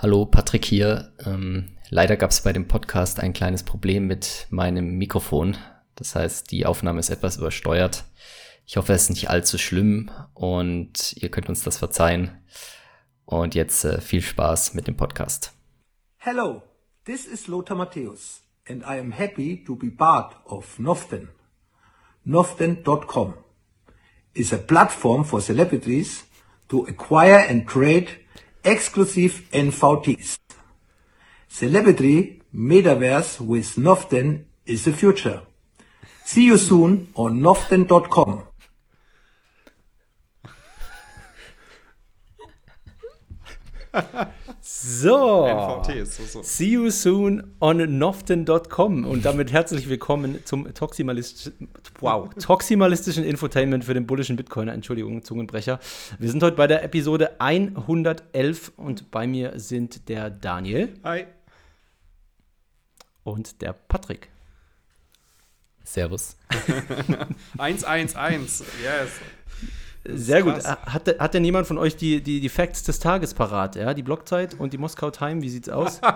Hallo, Patrick hier. Ähm, leider gab es bei dem Podcast ein kleines Problem mit meinem Mikrofon. Das heißt, die Aufnahme ist etwas übersteuert. Ich hoffe, es ist nicht allzu schlimm und ihr könnt uns das verzeihen. Und jetzt äh, viel Spaß mit dem Podcast. Hello, this is Lothar Matthäus and I am happy to be part of Noften. Noften.com is a platform for celebrities to acquire and trade exclusive NVTs. Celebrity Metaverse with Noften is the future. See you soon on Noften.com. So. NVTs, so, so. See you soon on noften.com und damit herzlich willkommen zum toximalistischen, wow, toximalistischen Infotainment für den bullischen Bitcoiner. Entschuldigung, Zungenbrecher. Wir sind heute bei der Episode 111 und bei mir sind der Daniel Hi. und der Patrick. Servus. 111, yes. Sehr gut. Hat, hat denn jemand von euch die, die, die Facts des Tages parat? Ja? Die Blockzeit und die Moskau Time, wie sieht's aus?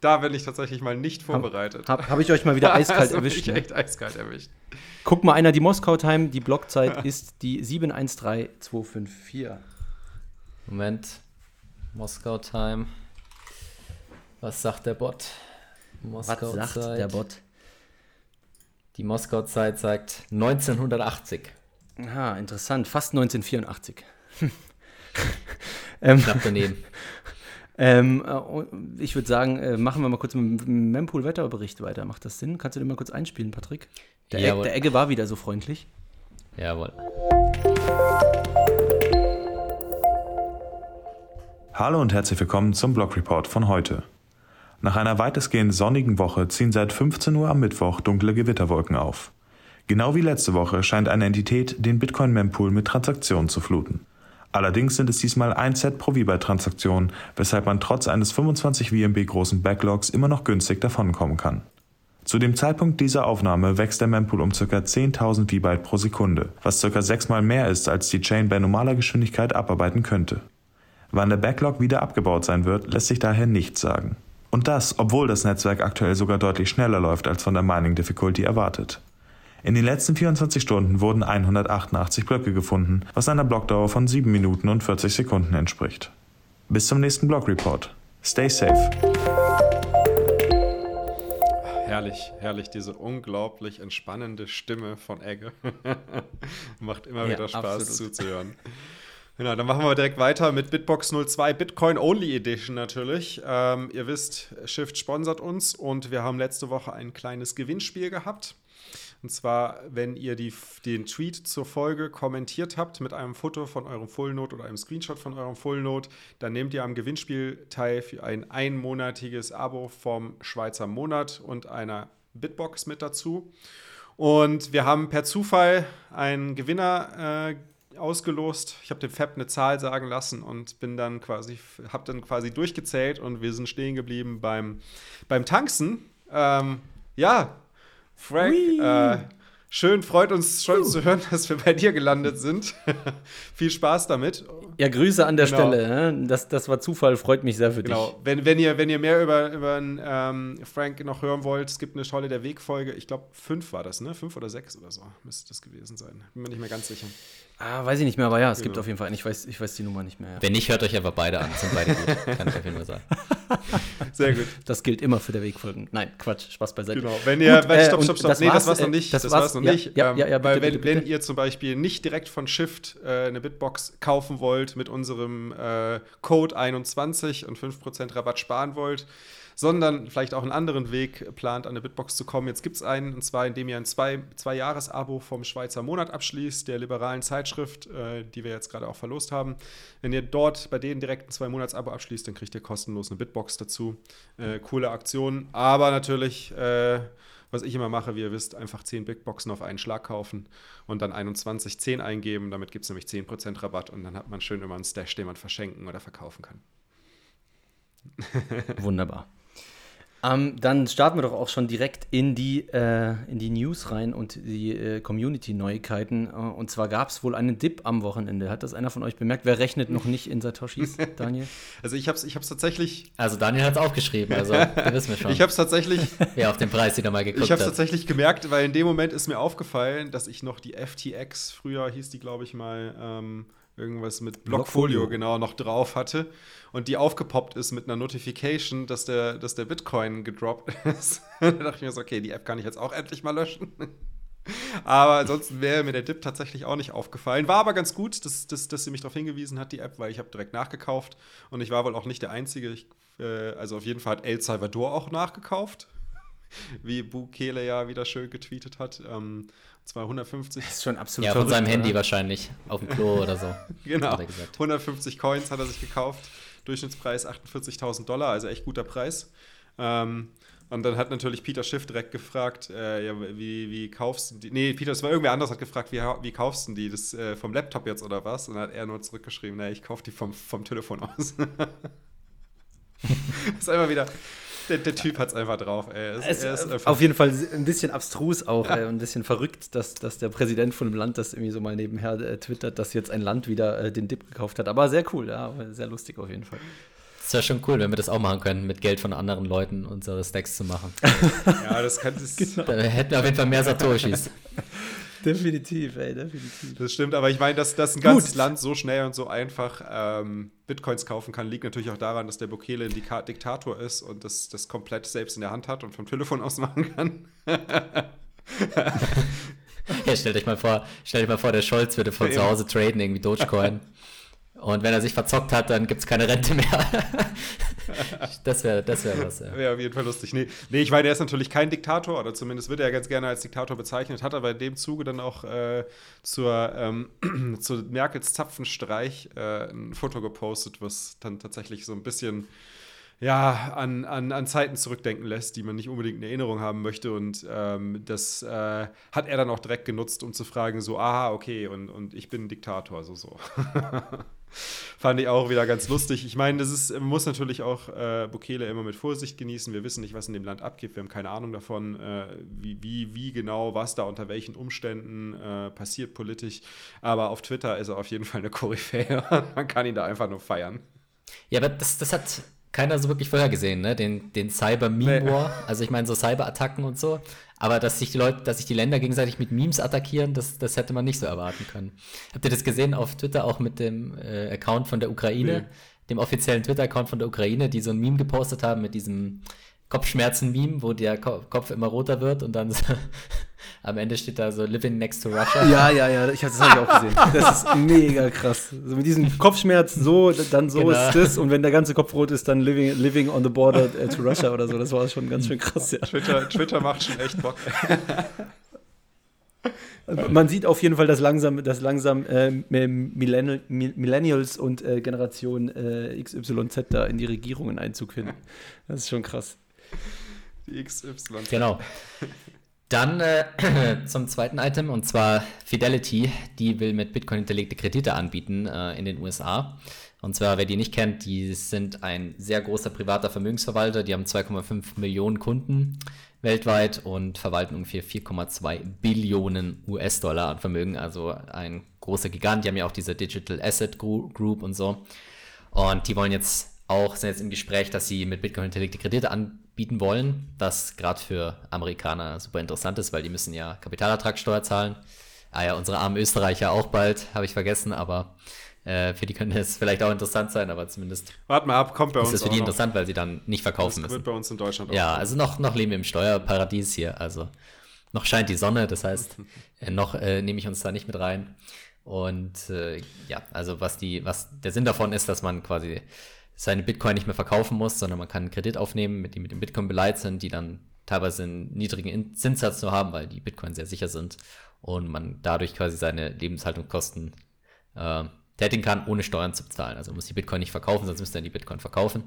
Da bin ich tatsächlich mal nicht vorbereitet. Habe hab ich euch mal wieder eiskalt du erwischt. mich Ne? echt eiskalt erwischt. Guck mal einer die Moskau Time, die Blockzeit ist die 713254. Moment. Moskau Time. Was sagt der Bot? Was Moskau sagt Zeit. der Bot? Die Moskau Zeit sagt 1980. Aha, interessant. Fast 1984. ähm, Knapp daneben. ähm, äh, ich würde sagen, äh, machen wir mal kurz mit dem Mempool-Wetterbericht weiter. Macht das Sinn? Kannst du den mal kurz einspielen, Patrick? Der, Egg, der Egge war wieder so freundlich. Jawohl. Hallo und herzlich willkommen zum Blog Report von heute. Nach einer weitestgehend sonnigen Woche ziehen seit 15 Uhr am Mittwoch dunkle Gewitterwolken auf. Genau wie letzte Woche scheint eine Entität den Bitcoin Mempool mit Transaktionen zu fluten. Allerdings sind es diesmal ein Set pro VBIT-Transaktion, weshalb man trotz eines 25 VMB großen Backlogs immer noch günstig davonkommen kann. Zu dem Zeitpunkt dieser Aufnahme wächst der Mempool um ca. 10.000 VBIT pro Sekunde, was ca. sechsmal mehr ist, als die Chain bei normaler Geschwindigkeit abarbeiten könnte. Wann der Backlog wieder abgebaut sein wird, lässt sich daher nichts sagen. Und das, obwohl das Netzwerk aktuell sogar deutlich schneller läuft als von der Mining Difficulty erwartet. In den letzten 24 Stunden wurden 188 Blöcke gefunden, was einer Blockdauer von 7 Minuten und 40 Sekunden entspricht. Bis zum nächsten Blog Report. Stay safe. Herrlich, herrlich, diese unglaublich entspannende Stimme von Egge. Macht immer Ja, wieder Spaß absolut. zuzuhören. Genau, dann machen wir direkt weiter mit Bitbox 02, Bitcoin Only Edition natürlich. Ähm, ihr wisst, Shift sponsert uns und wir haben letzte Woche ein kleines Gewinnspiel gehabt. Und zwar, wenn ihr die, den Tweet zur Folge kommentiert habt mit einem Foto von eurem Fullnote oder einem Screenshot von eurem Fullnote, dann nehmt ihr am Gewinnspiel teil für ein einmonatiges Abo vom Schweizer Monat und einer Bitbox mit dazu. Und wir haben per Zufall einen Gewinner äh, ausgelost. Ich habe dem Fab eine Zahl sagen lassen und bin dann quasi, habe dann quasi durchgezählt und wir sind stehen geblieben beim, beim Tanzen. Ähm, ja, Frank, äh, schön, freut uns schon zu hören, dass wir bei dir gelandet sind. Viel Spaß damit. Ja, Grüße an der Genau. Stelle. Das, das war Zufall, freut mich sehr für Genau, wenn, wenn, ihr, wenn ihr mehr über, über den, ähm, Frank noch hören wollt, es gibt eine tolle der Weg-Folge. Ich glaube, fünf war das, ne? Fünf oder sechs oder so müsste das gewesen sein. Bin mir nicht mehr ganz sicher. dich. Ah, weiß ich nicht mehr, aber ja, es gibt Genau. auf jeden Fall einen. Ich weiß, ich weiß die Nummer nicht mehr. Ja. Wenn nicht, hört euch einfach beide an. Sind beide gut. Kann ich auf jeden Fall sagen. Sehr gut. Das gilt immer für der Wegfolgen. Nein, Quatsch, Spaß beiseite. Genau. Wenn ihr, Gut, äh, stopp, stopp, stopp. das nee, war's, das war's noch äh, nicht. das Das, war's- war's noch ja, nicht. ja, Ähm, ja, ja, weil bitte, wenn, bitte, bitte. wenn ihr zum Beispiel nicht direkt von Shift äh, eine Bitbox kaufen wollt mit unserem äh, Code 21 und 5% Rabatt sparen wollt, sondern vielleicht auch einen anderen Weg plant, an eine Bitbox zu kommen. Jetzt gibt es einen, und zwar indem ihr ein zwei, zwei Jahres-Abo vom Schweizer Monat abschließt, der liberalen Zeitschrift, äh, die wir jetzt gerade auch verlost haben. Wenn ihr dort bei denen direkt ein Zwei-Monats-Abo abschließt, dann kriegt ihr kostenlos eine Bitbox dazu. Äh, coole Aktion, aber natürlich, äh, was ich immer mache, wie ihr wisst, einfach 10 Bitboxen auf einen Schlag kaufen und dann 21, 10 eingeben. Damit gibt es nämlich 10% Rabatt und dann hat man schön immer einen Stash, den man verschenken oder verkaufen kann. Wunderbar. Ähm, dann starten wir doch auch schon direkt in die, äh, in die News rein und die äh, Community-Neuigkeiten. Äh, und zwar gab es wohl einen Dip am Wochenende. Hat das einer von euch bemerkt? Wer rechnet noch nicht in Satoshis, Daniel? Also ich habe es ich hab's tatsächlich... Also Daniel hat es aufgeschrieben, also wir wissen wir schon. ich habe es tatsächlich... Wer auf den Preis wieder mal geguckt Ich habe es tatsächlich gemerkt, weil in dem Moment ist mir aufgefallen, dass ich noch die FTX, früher hieß die, glaube ich mal, ähm, irgendwas mit Blockfolio, Blockfolio. genau, noch drauf hatte. Und die aufgepoppt ist mit einer Notification, dass der, dass der Bitcoin gedroppt ist. da dachte ich mir so, okay, die App kann ich jetzt auch endlich mal löschen. Aber ansonsten wäre mir der Dip tatsächlich auch nicht aufgefallen. War aber ganz gut, dass, dass, dass sie mich darauf hingewiesen hat, die App, weil ich habe direkt nachgekauft. Und ich war wohl auch nicht der Einzige. Ich, äh, also auf jeden Fall hat El Salvador auch nachgekauft wie Bukele ja wieder schön getweetet hat. Ähm, und zwar 150, Das ist schon absolut Ja, von seinem Handy oder? wahrscheinlich. Auf dem Klo oder so. genau, Hat er gesagt. 150 Coins hat er sich gekauft. Durchschnittspreis 48.000 Dollar, also echt guter Preis. Ähm, und dann hat natürlich Peter Schiff direkt gefragt, äh, ja, wie, wie kaufst du die? Nee, Peter, es war irgendwer anders, hat gefragt, wie, wie kaufst du die? Das äh, vom Laptop jetzt oder was? Und dann hat er nur zurückgeschrieben, nee, ich kaufe die vom, vom Telefon aus. das ist einfach wieder, der, der Typ hat es einfach drauf, ey. Er ist- Es, er ist einfach- auf jeden Fall ein bisschen abstrus auch, äh, ein bisschen verrückt, dass, dass der Präsident von einem Land das irgendwie so mal nebenher äh, twittert, dass jetzt ein Land wieder äh, den Dip gekauft hat. Aber sehr cool, ja, sehr lustig auf jeden Fall. Das wäre schon cool, wenn wir das auch machen könnten, mit Geld von anderen Leuten unsere Stacks zu machen. ja, das kann das, Da hätten wir auf jeden Fall mehr Satoshis. Definitiv, ey, definitiv. Das stimmt, aber ich meine, dass, dass ein Gut. ganzes Land so schnell und so einfach ähm, Bitcoins kaufen kann, liegt natürlich auch daran, dass der Bukele ein Dika Diktator ist und das, das komplett selbst in der Hand hat und vom Telefon aus machen kann. Ja, stellt euch mal vor, stellt euch mal vor, der Scholz würde von Ja, zu. Hause traden, irgendwie Dogecoin. Und wenn er sich verzockt hat, dann gibt es keine Rente mehr. das wäre das wär was, ja. Wäre auf jeden Fall lustig. Nee, nee, ich meine, er ist natürlich kein Diktator, oder zumindest wird er ganz gerne als Diktator bezeichnet, hat aber in dem Zuge dann auch äh, zur, ähm, zu Merkels Zapfenstreich äh, ein Foto gepostet, was dann tatsächlich so ein bisschen ja, an, an, an Zeiten zurückdenken lässt, die man nicht unbedingt in Erinnerung haben möchte. Und ähm, das äh, hat er dann auch direkt genutzt, um zu fragen, so, aha, okay, und, und ich bin Diktator, also so. Fand ich auch wieder ganz lustig. Ich meine, das ist, man muss natürlich auch äh, Bukele immer mit Vorsicht genießen. Wir wissen nicht, was in dem Land abgeht. Wir haben keine Ahnung davon, äh, wie, wie, wie genau, was da unter welchen Umständen äh, passiert politisch. Aber auf Twitter ist er auf jeden Fall eine Koryphäe. man kann ihn da einfach nur feiern. Ja, aber das, das hat keiner so wirklich vorhergesehen, ne? Den, den Cyber-Meme-War. Also ich meine, so Cyber-Attacken und so. Aber dass sich die Leute, dass sich die Länder gegenseitig mit Memes attackieren, das, das hätte man nicht so erwarten können. Habt ihr das gesehen auf Twitter auch mit dem äh, Account von der Ukraine, Nee. dem offiziellen Twitter-Account von der Ukraine, die so ein Meme gepostet haben mit diesem Kopfschmerzen-Meme, wo der Ko Kopf immer roter wird und dann so, am Ende steht da so Living next to Russia. Ja, ja, ja, ich hab, das habe ich auch gesehen. Das ist mega krass. So mit diesem Kopfschmerz, so, dann so Genau. ist das. Und wenn der ganze Kopf rot ist, dann living, living on the border äh, to Russia oder so. Das war schon ganz schön krass, ja. Twitter, Twitter macht schon echt Bock. Man sieht auf jeden Fall, dass langsam, dass langsam äh, Millennial, Millennials und äh, Generation äh, XYZ da in die Regierungen Einzug finden. Das ist schon krass. Die XY. Genau. Dann äh, zum zweiten Item und zwar Fidelity. Die will mit Bitcoin hinterlegte Kredite anbieten äh, in den USA. Und zwar, wer die nicht kennt, die sind ein sehr großer privater Vermögensverwalter. Die haben 2,5 Millionen Kunden weltweit und verwalten ungefähr 4,2 Billionen US-Dollar an Vermögen. Also ein großer Gigant. Die haben ja auch diese Digital Asset Group und so. Und die wollen jetzt auch, sind jetzt im Gespräch, dass sie mit Bitcoin hinterlegte Kredite anbieten wollen, was gerade für Amerikaner super interessant ist, weil die müssen ja Kapitalertragssteuer zahlen. Ah ja, unsere armen Österreicher auch bald, habe ich vergessen, aber äh, für die könnte es vielleicht auch interessant sein, aber zumindest Warte mal ab, kommt bei uns ist es für die interessant, weil sie dann nicht verkaufen Das müssen. wird bei uns in Deutschland auch. Ja, also noch, noch leben wir im Steuerparadies hier. Also noch scheint die Sonne, das heißt, äh, noch äh, nehme ich uns da nicht mit rein. Und äh, ja, also was die, was der Sinn davon ist, dass man quasi seine Bitcoin nicht mehr verkaufen muss, sondern man kann einen Kredit aufnehmen, mit die mit dem Bitcoin beleidigt sind, die dann teilweise einen niedrigen In- Zinssatz nur haben, weil die Bitcoin sehr sicher sind und man dadurch quasi seine Lebenshaltungskosten äh, tätigen kann, ohne Steuern zu bezahlen. Also muss die Bitcoin nicht verkaufen, sonst müsste er die Bitcoin verkaufen.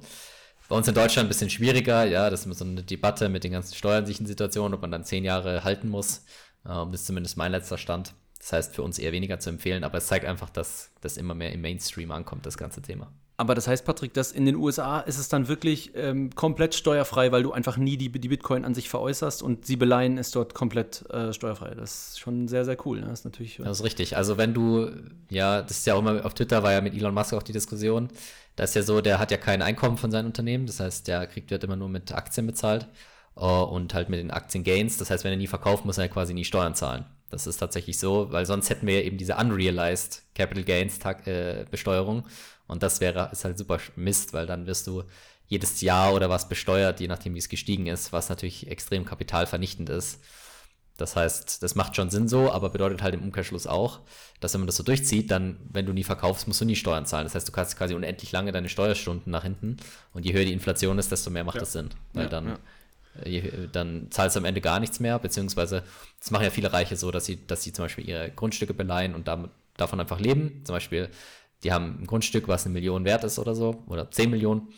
Bei uns in Deutschland ein bisschen schwieriger, ja, das ist immer so eine Debatte mit den ganzen steuerlichen Situationen, ob man dann zehn Jahre halten muss. Ähm, das ist zumindest mein letzter Stand. Das heißt, für uns eher weniger zu empfehlen, aber es zeigt einfach, dass das immer mehr im Mainstream ankommt, das ganze Thema. Aber das heißt, Patrick, dass in den USA ist es dann wirklich ähm, komplett steuerfrei, weil du einfach nie die, die Bitcoin an sich veräußerst und sie beleihen ist dort komplett äh, steuerfrei. Das ist schon sehr, sehr cool. Ne? Das ist natürlich. Das ist richtig. Also wenn du, ja, das ist ja auch immer auf Twitter war ja mit Elon Musk auch die Diskussion. Da ist ja so, der hat ja kein Einkommen von seinem Unternehmen. Das heißt, der kriegt wird immer nur mit Aktien bezahlt uh, und halt mit den Aktiengains. Das heißt, wenn er nie verkauft, muss er quasi nie Steuern zahlen. Das ist tatsächlich so, weil sonst hätten wir ja eben diese unrealized Capital Gains äh, Besteuerung und das wäre, ist halt super Mist, weil dann wirst du jedes Jahr oder was besteuert, je nachdem, wie es gestiegen ist, was natürlich extrem kapitalvernichtend ist. Das heißt, das macht schon Sinn so, aber bedeutet halt im Umkehrschluss auch, dass wenn man das so durchzieht, dann, wenn du nie verkaufst, musst du nie Steuern zahlen. Das heißt, du kannst quasi unendlich lange deine Steuerstunden nach hinten und je höher die Inflation ist, desto mehr macht ja. das Sinn. Weil ja, dann, ja. Äh, je, dann zahlst du am Ende gar nichts mehr, beziehungsweise das machen ja viele Reiche so, dass sie, dass sie zum Beispiel ihre Grundstücke beleihen und damit, davon einfach leben. Zum Beispiel die haben ein Grundstück, was eine Million wert ist oder so, oder 10 Millionen.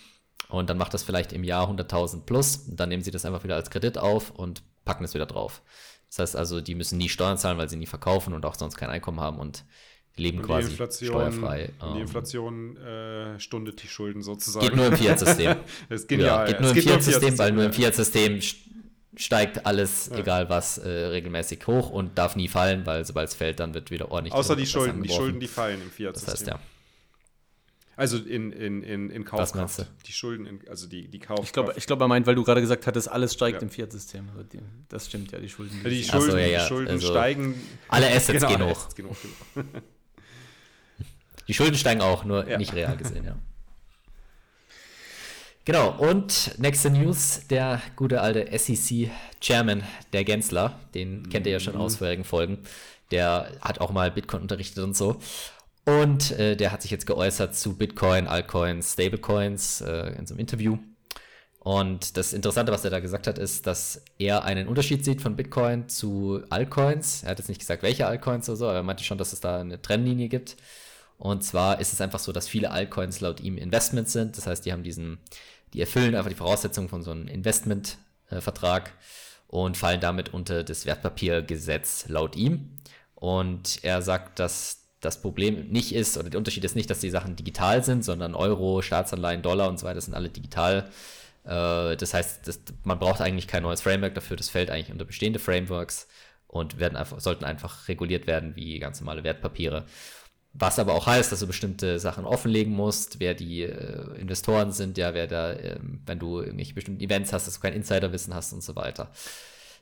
Und dann macht das vielleicht im Jahr 100.000 plus. Und dann nehmen sie das einfach wieder als Kredit auf und packen es wieder drauf. Das heißt also, die müssen nie Steuern zahlen, weil sie nie verkaufen und auch sonst kein Einkommen haben und leben und quasi steuerfrei. Die ähm, Inflation äh, stundet die Schulden sozusagen. Geht nur im Fiat-System. ist genial. Ja, geht nur im Fiat-System, weil nur im Fiat-System steigt alles, ja. egal was, äh, regelmäßig hoch und darf nie fallen, weil sobald es fällt, dann wird wieder ordentlich. Außer die Schulden, die Schulden, die fallen im Fiat-System. Das heißt, ja. Also in, in, in, in Kaufkraft. Die Schulden, in, also die, die Kaufkraft. Ich glaube, ich glaub, er meint, weil du gerade gesagt hattest, alles steigt ja. im Fiat-System. Also das stimmt ja, die Schulden. Ja, die Schulden, so, ja, ja. Die Schulden also steigen. Alle Assets genau, gehen hoch. Assets gehen hoch genau. die Schulden steigen auch, nur nicht real gesehen, ja. Genau, und nächste News, der gute alte SEC-Chairman, der Gensler, den kennt ihr ja schon aus vorherigen Folgen, der hat auch mal Bitcoin unterrichtet und so. Und äh, der hat sich jetzt geäußert zu Bitcoin, Altcoins, Stablecoins äh, in so einem Interview. Und das Interessante, was er da gesagt hat, ist, dass er einen Unterschied sieht von Bitcoin zu Altcoins. Er hat jetzt nicht gesagt, welche Altcoins oder so, aber er meinte schon, dass es da eine Trennlinie gibt. Und zwar ist es einfach so, dass viele Altcoins laut ihm Investments sind. Das heißt, die haben diesen die erfüllen einfach die Voraussetzungen von so einem Investmentvertrag und fallen damit unter das Wertpapiergesetz laut ihm. Und er sagt, dass das Problem nicht ist, oder der Unterschied ist nicht, dass die Sachen digital sind, sondern Euro, Staatsanleihen, Dollar und so weiter sind alle digital. Äh, das heißt, das, man braucht eigentlich kein neues Framework dafür, das fällt eigentlich unter bestehende Frameworks und werden einfach, sollten einfach reguliert werden wie ganz normale Wertpapiere. Was aber auch heißt, dass du bestimmte Sachen offenlegen musst, wer die äh, Investoren sind, ja, wer da, äh, wenn du irgendwelche bestimmten Events hast, dass du kein Insiderwissen hast und so weiter.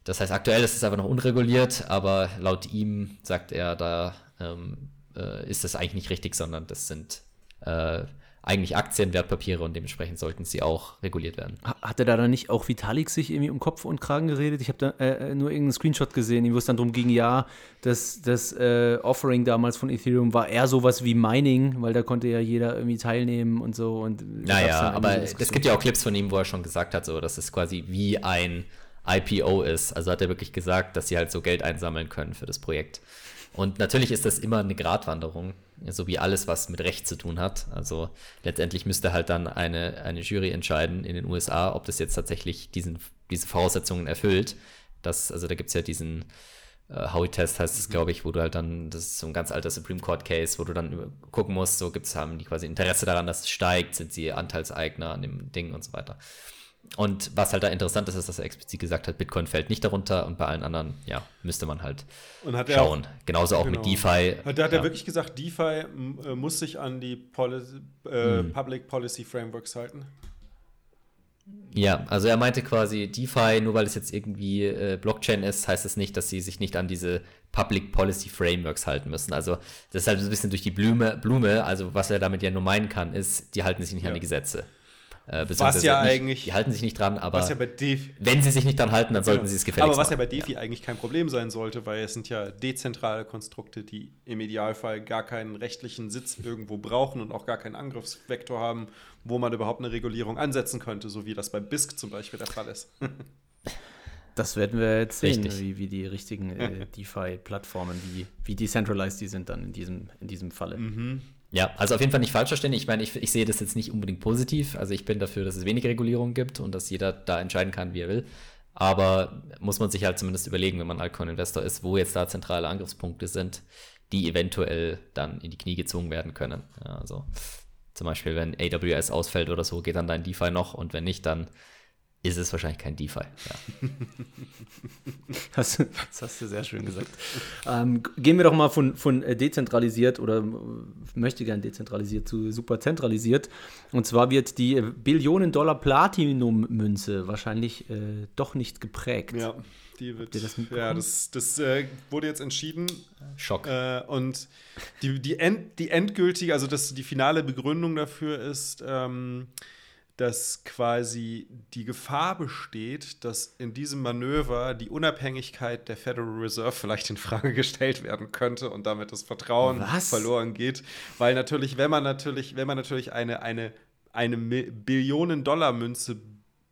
Das heißt, aktuell ist es einfach noch unreguliert, aber laut ihm sagt er, da ähm, äh, ist das eigentlich nicht richtig, sondern das sind äh, eigentlich Aktien, Wertpapiere und dementsprechend sollten sie auch reguliert werden. Hatte da dann nicht auch Vitalik sich irgendwie um Kopf und Kragen geredet? Ich habe da äh, äh, nur irgendeinen Screenshot gesehen, wo es dann darum ging, ja, das, das äh, Offering damals von Ethereum war eher sowas wie Mining, weil da konnte ja jeder irgendwie teilnehmen und so. Und naja, aber es gibt ja auch Clips von ihm, wo er schon gesagt hat, so, dass es quasi wie ein IPO ist. Also hat er wirklich gesagt, dass sie halt so Geld einsammeln können für das Projekt. Und natürlich ist das immer eine Gratwanderung, so wie alles, was mit Recht zu tun hat. Also letztendlich müsste halt dann eine, eine Jury entscheiden in den USA, ob das jetzt tatsächlich diesen, diese Voraussetzungen erfüllt. Das, also da gibt es ja diesen äh, Howey-Test, heißt es, glaube ich, wo du halt dann, das ist so ein ganz alter Supreme Court-Case, wo du dann gucken musst, so gibt es, haben die quasi Interesse daran, dass es steigt, sind sie Anteilseigner an dem Ding und so weiter. Und was halt da interessant ist, ist, dass er explizit gesagt hat, Bitcoin fällt nicht darunter und bei allen anderen, ja, müsste man halt schauen. Auch, Genauso auch genau. mit DeFi. Hat, hat ja. er wirklich gesagt, DeFi äh, muss sich an die Policy, äh, hm. Public Policy Frameworks halten? Ja, also er meinte quasi, DeFi, nur weil es jetzt irgendwie äh, Blockchain ist, heißt es das nicht, dass sie sich nicht an diese Public Policy Frameworks halten müssen. Also das ist halt ein bisschen durch die Blume, Blume, also was er damit ja nur meinen kann, ist, die halten sich nicht ja. an die Gesetze. Äh, was ja nicht, eigentlich. Die halten sich nicht dran, aber ja Defi, wenn sie sich nicht dran halten, dann sollten ja. sie es gefälligst Aber was ja bei DeFi ja. eigentlich kein Problem sein sollte, weil es sind ja dezentrale Konstrukte, die im Idealfall gar keinen rechtlichen Sitz irgendwo brauchen und auch gar keinen Angriffsvektor haben, wo man überhaupt eine Regulierung ansetzen könnte, so wie das bei BISC zum Beispiel der Fall ist. Das werden wir jetzt sehen, wie, wie die richtigen äh, DeFi-Plattformen, wie, wie decentralized die sind dann in diesem, in diesem Falle. Mhm. Ja, also auf jeden Fall nicht falsch verstehen. Ich meine, ich, ich sehe das jetzt nicht unbedingt positiv. Also ich bin dafür, dass es wenig Regulierung gibt und dass jeder da entscheiden kann, wie er will. Aber muss man sich halt zumindest überlegen, wenn man Altcoin-Investor ist, wo jetzt da zentrale Angriffspunkte sind, die eventuell dann in die Knie gezwungen werden können. Ja, also Zum Beispiel, wenn AWS ausfällt oder so, geht dann dein DeFi noch und wenn nicht, dann ist es wahrscheinlich kein DeFi. Ja. Das, das, hast du sehr schön gesagt. Ähm, gehen wir doch mal von, von äh, dezentralisiert oder äh, möchte gern dezentralisiert zu super zentralisiert. Und zwar wird die Billionen-Dollar Platinum-Münze wahrscheinlich äh, doch nicht geprägt. Ja, die wird. Das ja, das, das äh, wurde jetzt entschieden. Schock. Äh, und die, die, end, die endgültige, also das, die finale Begründung dafür ist. Ähm, dass quasi die Gefahr besteht, dass in diesem Manöver die Unabhängigkeit der Federal Reserve vielleicht in Frage gestellt werden könnte und damit das Vertrauen Was? verloren geht, weil natürlich, wenn man natürlich, wenn man natürlich eine eine eine Billionen-Dollar-Münze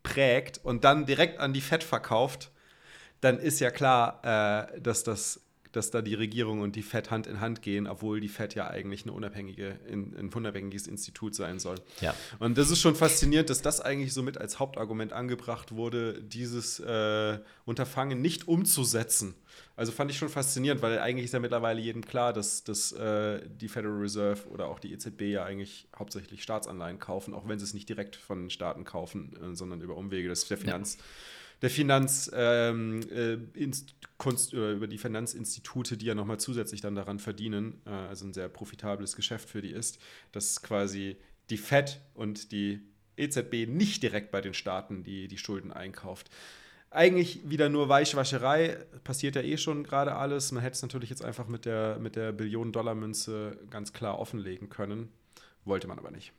prägt und dann direkt an die Fed verkauft, dann ist ja klar, äh, dass das dass da die Regierung und die FED Hand in Hand gehen, obwohl die FED ja eigentlich eine unabhängige, ein unabhängiges Institut sein soll. Ja. Und das ist schon faszinierend, dass das eigentlich so mit als Hauptargument angebracht wurde, dieses äh, Unterfangen nicht umzusetzen. Also fand ich schon faszinierend, weil eigentlich ist ja mittlerweile jedem klar, dass, dass äh, die Federal Reserve oder auch die EZB ja eigentlich hauptsächlich Staatsanleihen kaufen, auch wenn sie es nicht direkt von Staaten kaufen, äh, sondern über Umwege. Das ist der Finanz. Ja der Finanz, ähm, äh, Kunst, äh, über die Finanzinstitute, die ja nochmal zusätzlich dann daran verdienen, äh, also ein sehr profitables Geschäft für die ist, dass quasi die FED und die EZB nicht direkt bei den Staaten die, die Schulden einkauft. Eigentlich wieder nur Weichwascherei, passiert ja eh schon gerade alles. Man hätte es natürlich jetzt einfach mit der, mit der Billionen-Dollar-Münze ganz klar offenlegen können. Wollte man aber nicht.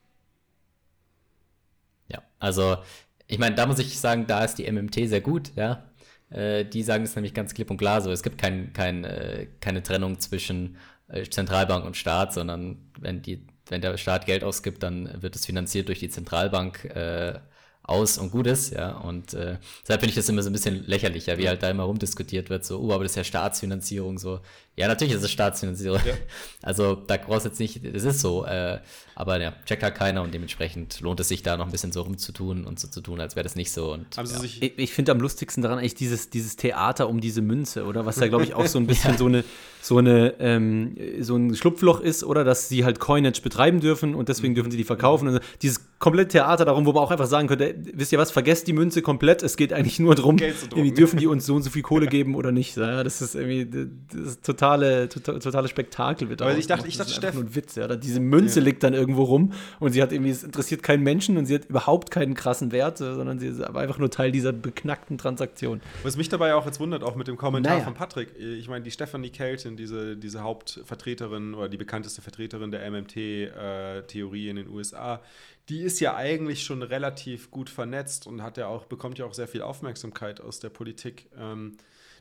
Ja, also ich meine, da muss ich sagen, da ist die MMT sehr gut, ja. Äh, die sagen es nämlich ganz klipp und klar so. Es gibt kein, kein, äh, keine Trennung zwischen äh, Zentralbank und Staat, sondern wenn, die, wenn der Staat Geld ausgibt, dann wird es finanziert durch die Zentralbank äh, aus und gut ist, ja. Und äh, deshalb finde ich das immer so ein bisschen lächerlicher, wie halt da immer rumdiskutiert wird, so, oh, aber das ist ja Staatsfinanzierung, so. Ja, natürlich ist es Staatsfinanzierung. Ja. Also da brauchst du jetzt nicht, es ist so, äh, aber ja, checkt halt keiner und dementsprechend lohnt es sich da noch ein bisschen so rumzutun und so zu tun, als wäre das nicht so. Und, ja. ich, ich finde am lustigsten daran eigentlich dieses, dieses Theater um diese Münze, oder? Was da, glaube ich, auch so ein bisschen ja. so eine, so eine, ähm, so ein Schlupfloch ist, oder? Dass sie halt Coinage betreiben dürfen und deswegen dürfen sie die verkaufen. Und dieses komplette Theater darum, wo man auch einfach sagen könnte, wisst ihr was, vergesst die Münze komplett, es geht eigentlich nur darum, dürfen die uns so und so viel Kohle geben oder nicht. Ja, das ist irgendwie das totale, totale, totale Spektakel wird Aber ich dachte, ich dachte, Steff. Nur ein Witz, ja. Diese Münze ja. liegt dann irgendwo rum und sie hat irgendwie, es interessiert keinen Menschen und sie hat überhaupt keinen krassen Wert, sondern sie ist einfach nur Teil dieser beknackten Transaktion. Was mich dabei auch jetzt wundert, auch mit dem Kommentar naja. von Patrick, ich meine, die Stephanie Kelton, diese, diese Hauptvertreterin oder die bekannteste Vertreterin der MMT-Theorie äh, in den USA, die ist ja eigentlich schon relativ gut vernetzt und hat ja auch, bekommt ja auch sehr viel Aufmerksamkeit aus der Politik. Ähm,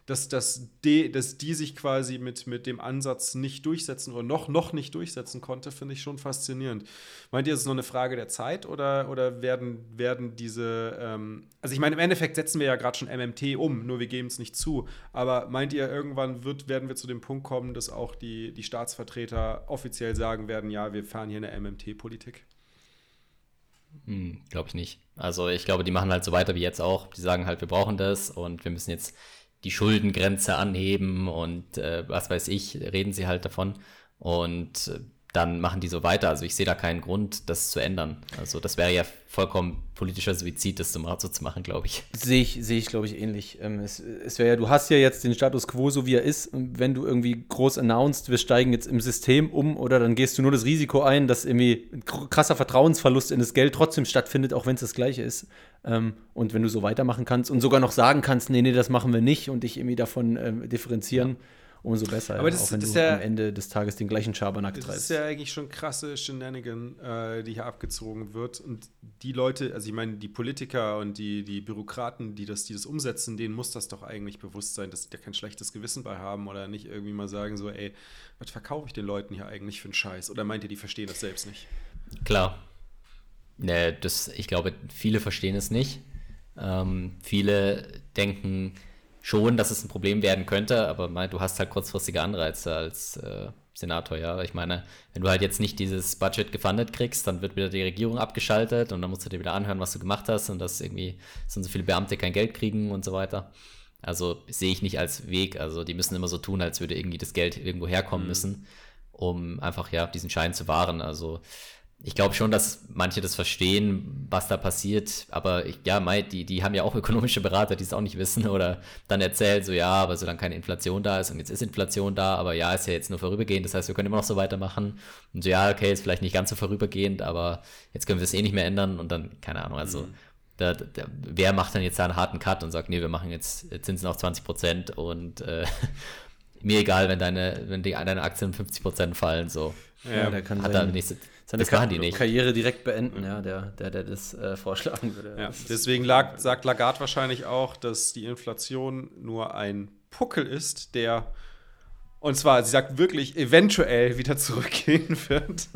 dass, dass, die, dass die sich quasi mit, mit dem Ansatz nicht durchsetzen oder noch, noch nicht durchsetzen konnte, finde ich schon faszinierend. Meint ihr, es ist noch eine Frage der Zeit oder, oder werden, werden diese, ähm, also ich meine, im Endeffekt setzen wir ja gerade schon MMT um, nur wir geben es nicht zu. Aber meint ihr, irgendwann wird, werden wir zu dem Punkt kommen, dass auch die, die Staatsvertreter offiziell sagen werden, ja, wir fahren hier eine MMT-Politik? Hm, glaube ich nicht. Also ich glaube, die machen halt so weiter wie jetzt auch. Die sagen halt, wir brauchen das und wir müssen jetzt die Schuldengrenze anheben und äh, was weiß ich, reden sie halt davon. Und äh, dann machen die so weiter. Also ich sehe da keinen Grund, das zu ändern. Also das wäre ja vollkommen politischer Suizid, das so zu machen, glaube ich. Sehe ich, sehe ich, glaube ich, ähnlich. Ähm, es, es wäre ja, du hast ja jetzt den Status quo so wie er ist. Und wenn du irgendwie groß announced, wir steigen jetzt im System um oder dann gehst du nur das Risiko ein, dass irgendwie ein krasser Vertrauensverlust in das Geld trotzdem stattfindet, auch wenn es das gleiche ist. Ähm, und wenn du so weitermachen kannst und sogar noch sagen kannst, nee, nee, das machen wir nicht und dich irgendwie davon ähm, differenzieren. Ja umso besser. Aber das, auch wenn das du ja, am Ende des Tages den gleichen Schabernack treibst. Das ist ja eigentlich schon krasse Shenanigan, äh, die hier abgezogen wird. Und die Leute, also ich meine, die Politiker und die, die Bürokraten, die das, die das umsetzen, denen muss das doch eigentlich bewusst sein, dass sie da kein schlechtes Gewissen bei haben oder nicht irgendwie mal sagen so, ey, was verkaufe ich den Leuten hier eigentlich für einen Scheiß? Oder meint ihr, die verstehen das selbst nicht? Klar. Ne, das, ich glaube, viele verstehen es nicht. Ähm, viele denken, schon, dass es ein Problem werden könnte, aber mein, du hast halt kurzfristige Anreize als äh, Senator, ja. Ich meine, wenn du halt jetzt nicht dieses Budget gefundet kriegst, dann wird wieder die Regierung abgeschaltet und dann musst du dir wieder anhören, was du gemacht hast und dass irgendwie so viele Beamte kein Geld kriegen und so weiter. Also sehe ich nicht als Weg. Also die müssen immer so tun, als würde irgendwie das Geld irgendwo herkommen mhm. müssen, um einfach ja diesen Schein zu wahren. Also ich glaube schon, dass manche das verstehen, was da passiert, aber ich, ja, Mai, die, die haben ja auch ökonomische Berater, die es auch nicht wissen oder dann erzählen so, ja, aber solange keine Inflation da ist und jetzt ist Inflation da, aber ja, ist ja jetzt nur vorübergehend, das heißt, wir können immer noch so weitermachen und so, ja, okay, ist vielleicht nicht ganz so vorübergehend, aber jetzt können wir es eh nicht mehr ändern und dann, keine Ahnung, also mhm. da, da, wer macht dann jetzt da einen harten Cut und sagt, nee, wir machen jetzt Zinsen auf 20 Prozent und äh, mir egal, wenn deine, wenn die, deine Aktien 50 Prozent fallen, so. Ja, der kann hat da nächste, seine das Kar Karriere direkt beenden, ja, der, der, der das äh, vorschlagen würde. Ja, deswegen lag, sagt Lagarde wahrscheinlich auch, dass die Inflation nur ein Puckel ist, der und zwar, sie sagt wirklich eventuell wieder zurückgehen wird.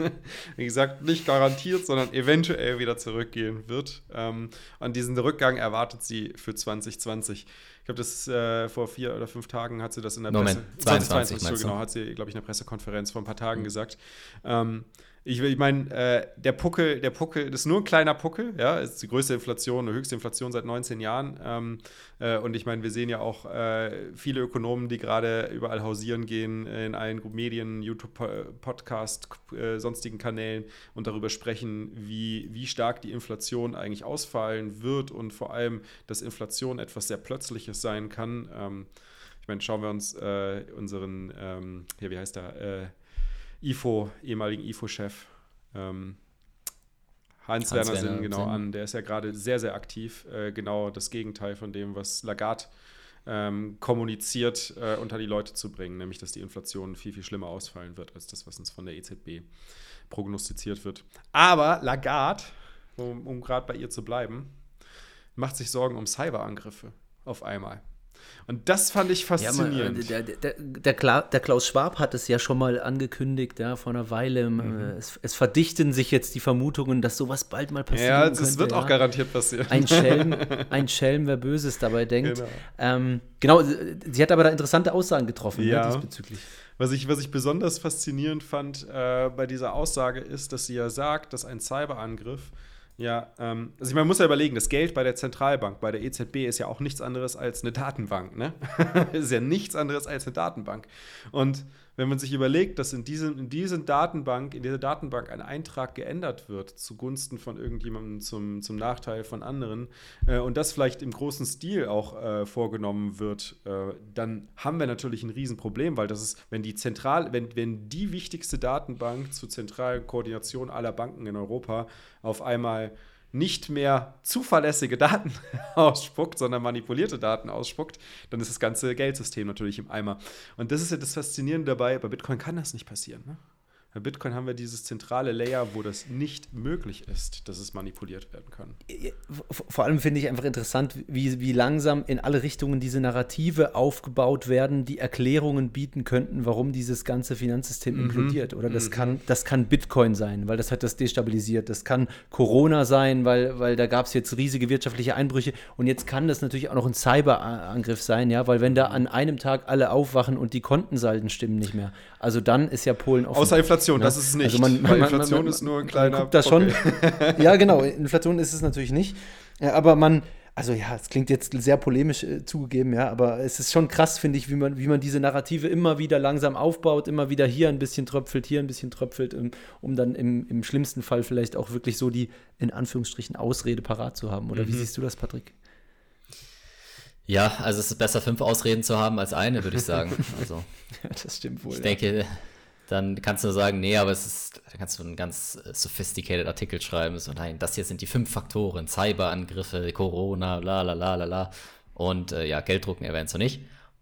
Wie gesagt, nicht garantiert, sondern eventuell wieder zurückgehen wird. Ähm, an diesen Rückgang erwartet sie für 2020. Ich glaube, das äh, vor vier oder fünf Tagen hat sie das in der Moment, Presse. 2022, 2022 genau, hat sie, glaube ich, in der Pressekonferenz vor ein paar Tagen mhm. gesagt. Ähm, ich, ich meine, äh, der Puckel, der Puckel, das ist nur ein kleiner Puckel, ja, ist die größte Inflation, die höchste Inflation seit 19 Jahren. Ähm, äh, und ich meine, wir sehen ja auch äh, viele Ökonomen, die gerade überall hausieren gehen, in allen Medien, YouTube, Podcast, äh, sonstigen Kanälen und darüber sprechen, wie, wie stark die Inflation eigentlich ausfallen wird und vor allem, dass Inflation etwas sehr Plötzliches sein kann. Ähm, ich meine, schauen wir uns äh, unseren, ähm, hier, wie heißt der? IFO, ehemaligen IFO-Chef, ähm, Heinz, Hans Werner Sinn, genau Sinn. an. Der ist ja gerade sehr, sehr aktiv. Äh, genau das Gegenteil von dem, was Lagarde ähm, kommuniziert, äh, unter die Leute zu bringen, nämlich dass die Inflation viel, viel schlimmer ausfallen wird als das, was uns von der EZB prognostiziert wird. Aber Lagarde, um, um gerade bei ihr zu bleiben, macht sich Sorgen um Cyberangriffe auf einmal. Und das fand ich faszinierend. Ja, der, der, der, der, Klaus Schwab hat es ja schon mal angekündigt, ja, vor einer Weile. Mhm. Es, es, verdichten sich jetzt die Vermutungen, dass sowas bald mal passiert. Ja, es wird auch garantiert passieren. Ein Schelm, ein Schelm, wer Böses dabei denkt. Genau. Ähm, genau, sie hat aber da interessante Aussagen getroffen ne, ja. ne, diesbezüglich. Was ich, was ich besonders faszinierend fand äh, bei dieser Aussage ist, dass sie ja sagt, dass ein Cyberangriff ja, ähm, also man muss ja überlegen, das Geld bei der Zentralbank, bei der EZB ist ja auch nichts anderes als eine Datenbank, ne? ist ja nichts anderes als eine Datenbank. Und wenn man sich überlegt, dass in, diesen, in, diesen Datenbank, in dieser Datenbank ein Eintrag geändert wird zugunsten von irgendjemandem zum, zum Nachteil von anderen äh, und das vielleicht im großen Stil auch äh, vorgenommen wird, äh, dann haben wir natürlich ein Riesenproblem, weil das ist, wenn die zentral, wenn, wenn die wichtigste Datenbank zur zentralen Koordination aller Banken in Europa auf einmal nicht mehr zuverlässige Daten ausspuckt, sondern manipulierte Daten ausspuckt, dann ist das ganze Geldsystem natürlich im Eimer. Und das ist ja das Faszinierende dabei, bei Bitcoin kann das nicht passieren. Ne? Bei Bitcoin haben wir dieses zentrale Layer, wo das nicht möglich ist, dass es manipuliert werden kann. Vor allem finde ich einfach interessant, wie, wie langsam in alle Richtungen diese Narrative aufgebaut werden, die Erklärungen bieten könnten, warum dieses ganze Finanzsystem mhm. implodiert. Oder das, mhm. kann, das kann Bitcoin sein, weil das hat das destabilisiert. Das kann Corona sein, weil, weil da gab es jetzt riesige wirtschaftliche Einbrüche. Und jetzt kann das natürlich auch noch ein Cyberangriff sein, ja, weil wenn da an einem Tag alle aufwachen und die Kontensalden stimmen nicht mehr, also dann ist ja Polen offen. Außer Inflation, ne? das ist es nicht. Also man, man, Inflation man, ist nur ein kleiner. Man guckt das schon. ja, genau. Inflation ist es natürlich nicht. Ja, aber man, also ja, es klingt jetzt sehr polemisch äh, zugegeben, ja, aber es ist schon krass, finde ich, wie man, wie man diese Narrative immer wieder langsam aufbaut, immer wieder hier ein bisschen tröpfelt, hier ein bisschen tröpfelt, um, um dann im, im schlimmsten Fall vielleicht auch wirklich so die, in Anführungsstrichen, Ausrede parat zu haben. Oder mhm. wie siehst du das, Patrick? Ja, also es ist besser, fünf Ausreden zu haben als eine, würde ich sagen. Also, ja, das stimmt wohl. Ich ja. denke, dann kannst du sagen, nee, aber es ist, da kannst du einen ganz äh, sophisticated Artikel schreiben, so nein, das hier sind die fünf Faktoren, Cyberangriffe, Corona, la la la la la und äh, ja, Gelddrucken erwähnst du nicht.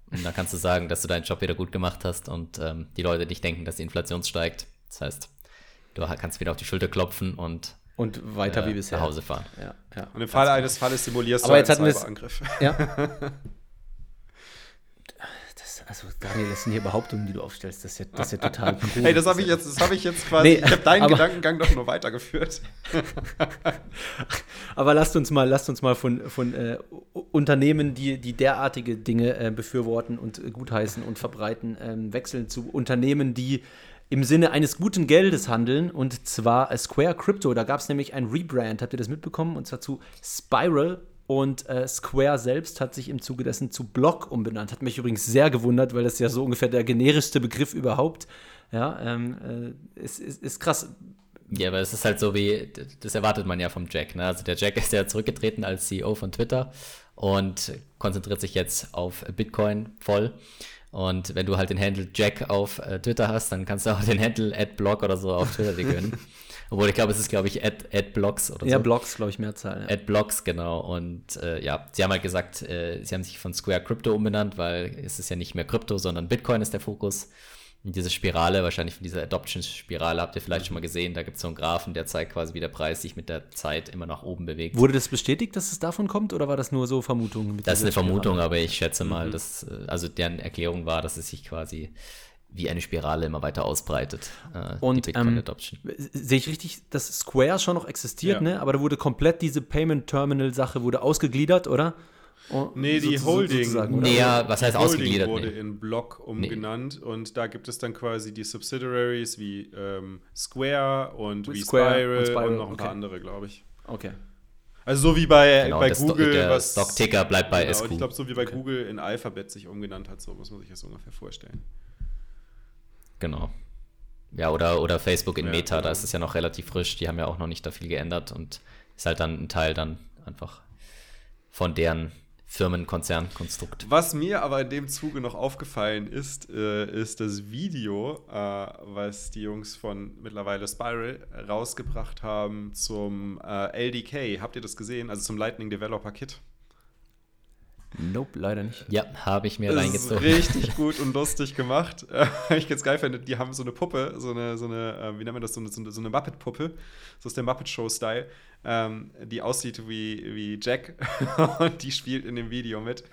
Und dann kannst du sagen, dass du deinen Job wieder gut gemacht hast und ähm, die Leute nicht denken, dass die Inflation steigt. Das heißt, du kannst wieder auf die Schulter klopfen und und weiter äh, wie bisher nach Hause fahren. Ja, ja. Und im Fall eines Falles simulierst Aber du einen Cyberangriff. Ja. also Daniel, das sind hier Behauptungen, die du aufstellst. Das ist ja, das ist ja total cool. Hey, das habe ich, jetzt, ich jetzt quasi, nee, ich habe deinen Gedankengang doch nur weitergeführt. aber lasst uns mal, lasst uns mal von, von äh, Unternehmen, die, die derartige Dinge äh, befürworten und äh, gutheißen und verbreiten, ähm, wechseln zu Unternehmen, die im Sinne eines guten Geldes handeln und zwar Square Crypto. Da gab es nämlich ein Rebrand, habt ihr das mitbekommen? Und zwar zu Spiral und äh, Square selbst hat sich im Zuge dessen zu Block umbenannt. Hat mich übrigens sehr gewundert, weil das ja so ungefähr der generischste Begriff überhaupt. Ja, ähm, äh, ist, ist, ist krass. Ja, aber es ist halt so wie, das erwartet man ja vom Jack. Ne? Also der Jack ist ja zurückgetreten als CEO von Twitter und konzentriert sich jetzt auf Bitcoin voll. Und wenn du halt den Handle Jack auf äh, Twitter hast, dann kannst du auch den Handle AdBlock oder so auf Twitter dir gönnen. Obwohl ich glaube, es ist, glaube ich, Ad, AdBlocks oder ja, so. Ja, Blocks, glaube ich, Mehrzahl. Ja. AdBlocks, genau. Und äh, ja, sie haben halt gesagt, äh, sie haben sich von Square Crypto umbenannt, weil es ist ja nicht mehr Krypto, sondern Bitcoin ist der Fokus. Diese Spirale, wahrscheinlich von dieser Adoption-Spirale, habt ihr vielleicht schon mal gesehen. Da gibt es so einen Graphen, der zeigt quasi, wie der Preis sich mit der Zeit immer nach oben bewegt. Wurde das bestätigt, dass es davon kommt, oder war das nur so Vermutung? Das ist eine Vermutung, Spirale? aber ich schätze mal, mhm. dass, also deren Erklärung war, dass es sich quasi wie eine Spirale immer weiter ausbreitet. Äh, und ähm, sehe ich richtig, dass Square schon noch existiert, ja. ne? Aber da wurde komplett diese Payment Terminal Sache wurde ausgegliedert, oder? Oh, nee, die Holding. Nee, ja, was heißt Holding ausgegliedert? wurde nee. in Block umgenannt nee. und da gibt es dann quasi die Subsidiaries wie ähm, Square und wie Square Spiral, und, Spiral, und noch ein okay. paar andere, glaube ich. Okay. Also so wie bei, genau, bei Google. der was, Stockticker bleibt bei genau, SQ. Ich glaube, so wie bei okay. Google in Alphabet sich umgenannt hat, so muss man sich das ungefähr vorstellen. Genau. Ja, oder, oder Facebook in Ja, Meta, da genau. ist es ja noch relativ frisch, die haben ja auch noch nicht da viel geändert und ist halt dann ein Teil dann einfach von deren Firmenkonzernkonstrukt. Was mir aber in dem Zuge noch aufgefallen ist, äh, ist das Video, äh, was die Jungs von mittlerweile Spiral rausgebracht haben zum äh, LDK. Habt ihr das gesehen? Also zum Lightning Developer Kit. Nope, leider nicht. Ja, habe ich mir Das ist reingezogen. richtig gut und lustig gemacht. Äh, ich ganz geil finde, die haben so eine Puppe, so eine, so eine äh, wie nennt man das, so eine, so eine, so eine Muppet-Puppe, so ist der Muppet-Show-Style, ähm, die aussieht wie, wie Jack und die spielt in dem Video mit.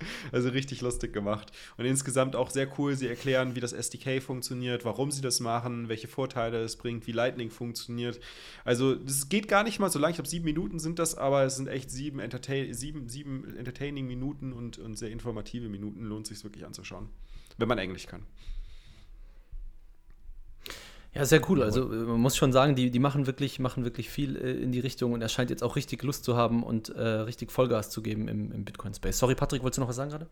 Also richtig lustig gemacht. Und insgesamt auch sehr cool. Sie erklären, wie das SDK funktioniert, warum sie das machen, welche Vorteile es bringt, wie Lightning funktioniert. Also, das geht gar nicht mal so lang. Ich glaube, sieben Minuten sind das, aber es sind echt sieben, entertain sieben, sieben entertaining Minuten und, und sehr informative Minuten. Lohnt sich wirklich anzuschauen. Wenn man Englisch kann. Ja, sehr cool. Also äh, man muss schon sagen, die, die machen wirklich, machen wirklich viel äh, in die Richtung und er scheint jetzt auch richtig Lust zu haben und äh, richtig Vollgas zu geben im, im Bitcoin-Space. Sorry, Patrick, wolltest du noch was sagen gerade?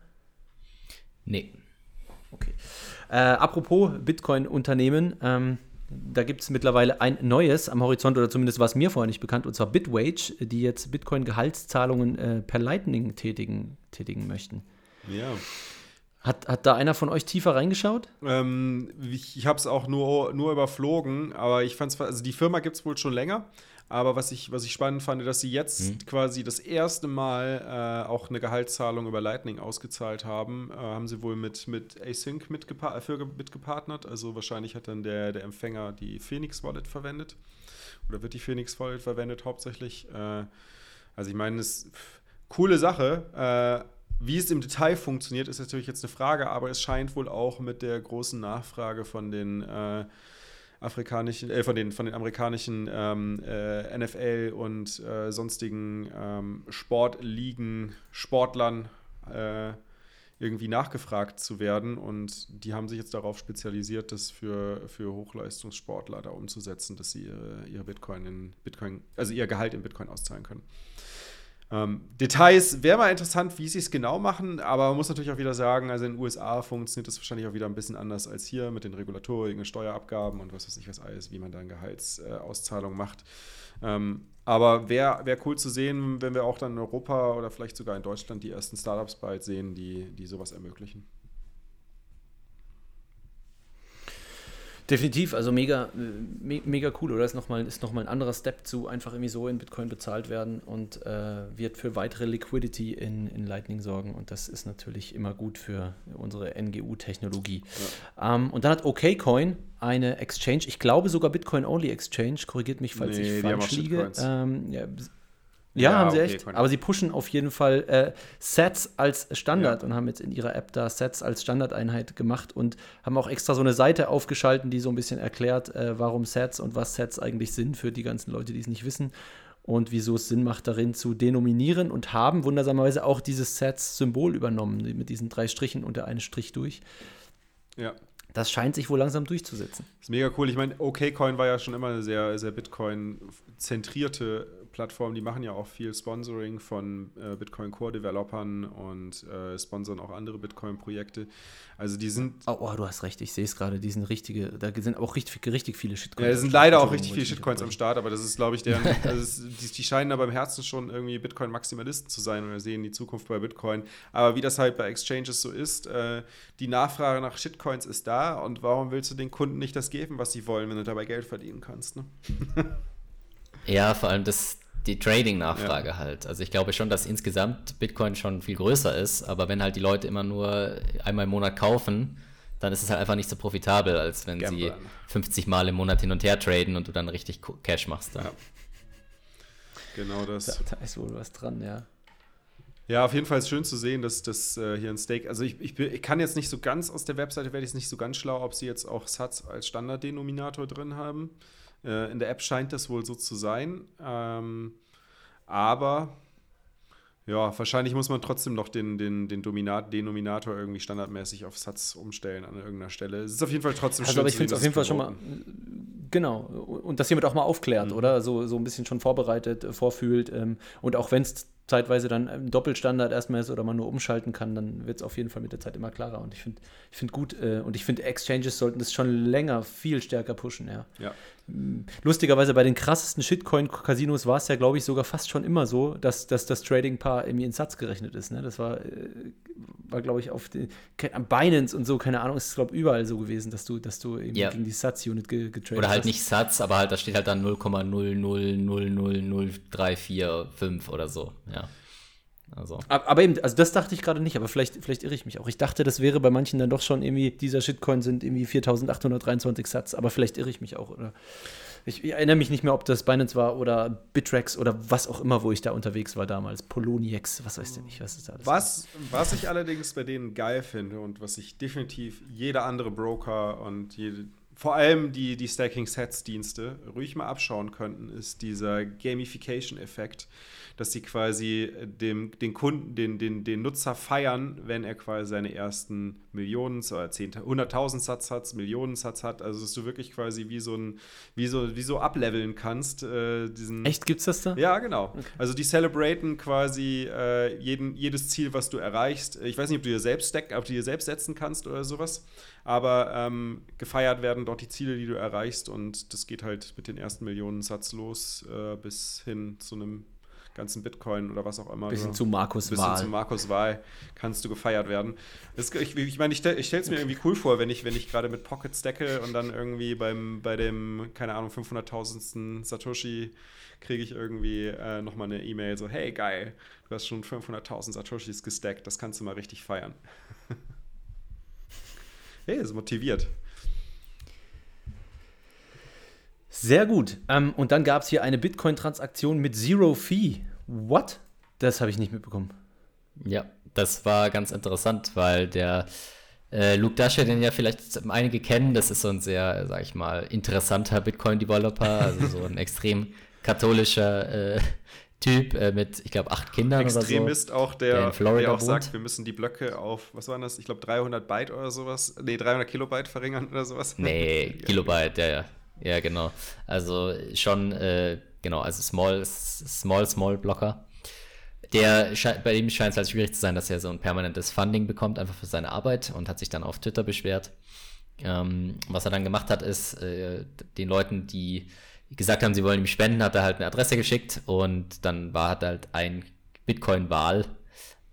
Nee. Okay. Äh, apropos Bitcoin-Unternehmen, ähm, da gibt es mittlerweile ein neues am Horizont, oder zumindest war es mir vorher nicht bekannt, und zwar Bitwage, die jetzt Bitcoin-Gehaltszahlungen äh, per Lightning tätigen, tätigen möchten. Ja. Hat, hat da einer von euch tiefer reingeschaut? Ähm, ich ich habe es auch nur, nur überflogen, aber ich fand es, also die Firma gibt es wohl schon länger. Aber was ich, was ich spannend fand, dass sie jetzt Mhm. quasi das erste Mal äh, auch eine Gehaltszahlung über Lightning ausgezahlt haben. Äh, haben sie wohl mit, mit Async mitgepa für, mitgepartnert. Also wahrscheinlich hat dann der, der Empfänger die Phoenix Wallet verwendet. Oder wird die Phoenix Wallet verwendet hauptsächlich. Äh, also ich meine, es coole Sache. Wie es im Detail funktioniert, ist natürlich jetzt eine Frage, aber es scheint wohl auch mit der großen Nachfrage von den äh, afrikanischen, äh, von den, von den amerikanischen ähm, äh, NFL und äh, sonstigen ähm, Sportligen, Sportlern äh, irgendwie nachgefragt zu werden. Und die haben sich jetzt darauf spezialisiert, das für, für Hochleistungssportler da umzusetzen, dass sie ihre, ihre Bitcoin in Bitcoin, also ihr Gehalt in Bitcoin auszahlen können. Ähm, Details wäre mal interessant, wie sie es genau machen, aber man muss natürlich auch wieder sagen, also in den USA funktioniert das wahrscheinlich auch wieder ein bisschen anders als hier mit den Regulatorien, Steuerabgaben und was weiß ich was alles, wie man dann Gehaltsauszahlung macht. Ähm, aber wäre wär cool zu sehen, wenn wir auch dann in Europa oder vielleicht sogar in Deutschland die ersten Startups bald sehen, die, die sowas ermöglichen. Definitiv, also mega, me mega cool, oder? Ist nochmal ist noch mal ein anderer Step zu einfach irgendwie so in Bitcoin bezahlt werden und äh, wird für weitere Liquidity in, in Lightning sorgen. Und das ist natürlich immer gut für unsere NGU-Technologie. Ähm, und dann hat OKCoin eine Exchange, ich glaube sogar Bitcoin-Only Exchange, korrigiert mich, falls Nee, ich falsch liege. Ähm, ja, ja, Ja, haben sie okay, echt. Aber sie pushen auf jeden Fall äh, Sets als Standard Ja. und haben jetzt in ihrer App da Sets als Standardeinheit gemacht und haben auch extra so eine Seite aufgeschalten, die so ein bisschen erklärt, äh, warum Sets und was Sets eigentlich sind für die ganzen Leute, die es nicht wissen und wieso es Sinn macht, darin zu denominieren und haben wundersamerweise auch dieses Sets-Symbol übernommen, mit diesen drei Strichen und der eine Strich durch. Ja. Das scheint sich wohl langsam durchzusetzen. Das ist mega cool. Ich meine, OKCoin war ja schon immer eine sehr, sehr Bitcoin-zentrierte Plattform, die machen ja auch viel Sponsoring von äh, Bitcoin Core Developern und äh, sponsern auch andere Bitcoin-Projekte. Also die sind. Oh, oh, du hast recht, ich sehe es gerade, die sind richtige, da sind auch richtig, richtig viele Shitcoins. Ja, es sind leider auch richtig viele Shitcoins am Start, aber das ist, glaube ich, deren, also die, die, scheinen aber im Herzen schon irgendwie Bitcoin-Maximalisten zu sein oder sehen die Zukunft bei Bitcoin. Aber wie das halt bei Exchanges so ist, äh, die Nachfrage nach Shitcoins ist da und warum willst du den Kunden nicht das geben, was sie wollen, wenn du dabei Geld verdienen kannst? Ne? Ja, vor allem das, die Trading-Nachfrage ja. halt. Also ich glaube schon, dass insgesamt Bitcoin schon viel größer ist, aber wenn halt die Leute immer nur einmal im Monat kaufen, dann ist es halt einfach nicht so profitabel, als wenn Gamble. sie 50 Mal im Monat hin und her traden und du dann richtig Cash machst. Ja. Genau das. Da, da, ist wohl was dran, ja. Ja, auf jeden Fall ist es schön zu sehen, dass das äh, hier ein Stake. Also ich, ich, ich, kann jetzt nicht so ganz aus der Webseite, werde ich es nicht so ganz schlau, ob sie jetzt auch Satz als Standarddenominator drin haben. Äh, in der App scheint das wohl so zu sein. Ähm, aber ja, wahrscheinlich muss man trotzdem noch den, den, den Dominat, Denominator irgendwie standardmäßig auf Satz umstellen an irgendeiner Stelle. Es ist auf jeden Fall trotzdem also, schön. Aber ich finde es auf jeden Fall schon mal. Genau. Und das hiermit auch mal aufklärt, mhm. oder? So, so ein bisschen schon vorbereitet, äh, vorfühlt. Ähm, und auch wenn es zeitweise dann ein Doppelstandard erstmal ist oder man nur umschalten kann, dann wird es auf jeden Fall mit der Zeit immer klarer. Und ich finde ich find gut, äh, und ich finde, Exchanges sollten das schon länger viel stärker pushen, ja. ja. Lustigerweise bei den krassesten Shitcoin-Casinos war es ja, glaube ich, sogar fast schon immer so, dass, dass das Trading-Paar irgendwie in Satz gerechnet ist. Ne? Das war, äh, war glaube ich, auf den, am Binance und so, keine Ahnung, ist es, glaube ich, überall so gewesen, dass du, dass du ja. gegen die Satz-Unit ge getradet hast. Oder halt hast. nicht Satz, aber halt, da steht halt dann 0,0000345 oder so, ja. Also. Aber eben, also das dachte ich gerade nicht, aber vielleicht, vielleicht irre ich mich auch. Ich dachte, das wäre bei manchen dann doch schon irgendwie, dieser Shitcoin sind irgendwie 4823 Satz, aber vielleicht irre ich mich auch. Oder ich, ich, erinnere mich nicht mehr, ob das Binance war oder Bittrex oder was auch immer, wo ich da unterwegs war damals. Poloniex, was weiß ich nicht, was ist alles. Was, was ich allerdings bei denen geil finde und was ich definitiv jeder andere Broker und jede, vor allem die, die Stacking-Sets-Dienste ruhig mal abschauen könnten, ist dieser Gamification-Effekt dass sie quasi dem, den Kunden, den, den, den Nutzer feiern, wenn er quasi seine ersten Millionen oder 100.000 Satz hat, Millionen Satz hat. Also dass du wirklich quasi wie so ein, wie so, wie so ableveln kannst. Äh, diesen Echt, gibt's das da? Ja, genau. Okay. Also die celebraten quasi äh, jeden, jedes Ziel, was du erreichst. Ich weiß nicht, ob du dir selbst stack, ob du dir selbst setzen kannst oder sowas. Aber ähm, gefeiert werden dort die Ziele, die du erreichst. Und das geht halt mit den ersten Millionen Satz los äh, bis hin zu einem ganzen Bitcoin oder was auch immer. Bisschen zu Markus Wahl. Bisschen zu Markus Wahl kannst du gefeiert werden. Das, ich, ich meine, ich, ich stelle es mir irgendwie cool vor, wenn ich, wenn ich gerade mit Pocket stacke und dann irgendwie beim, bei dem, keine Ahnung, 500.000. Satoshi kriege ich irgendwie äh, nochmal eine E-Mail so, hey, geil, du hast schon 500.000 Satoshis gestackt, das kannst du mal richtig feiern. hey, ist motiviert. Sehr gut. Ähm, und dann gab es hier eine Bitcoin-Transaktion mit Zero Fee. What? Das habe ich nicht mitbekommen. Ja, das war ganz interessant, weil der äh, Luke Dasher, den ja vielleicht einige kennen, das ist so ein sehr, sag ich mal, interessanter Bitcoin-Developer, also so ein extrem katholischer äh, Typ äh, mit, ich glaube, acht Kindern Extremist oder so. auch, der, der, der auch sagt, wir müssen die Blöcke auf, was waren das? Ich glaube, 300 Byte oder sowas. Nee, 300 Kilobyte verringern oder sowas. Nee, Kilobyte, ja, ja. Ja, genau. Also schon, äh, genau, also Small, Small, Small Blocker. Der bei ihm scheint es halt schwierig zu sein, dass er so ein permanentes Funding bekommt, einfach für seine Arbeit und hat sich dann auf Twitter beschwert. Ähm, was er dann gemacht hat, ist, äh, den Leuten, die gesagt haben, sie wollen ihm spenden, hat er halt eine Adresse geschickt und dann war hat halt ein Bitcoin-Wahl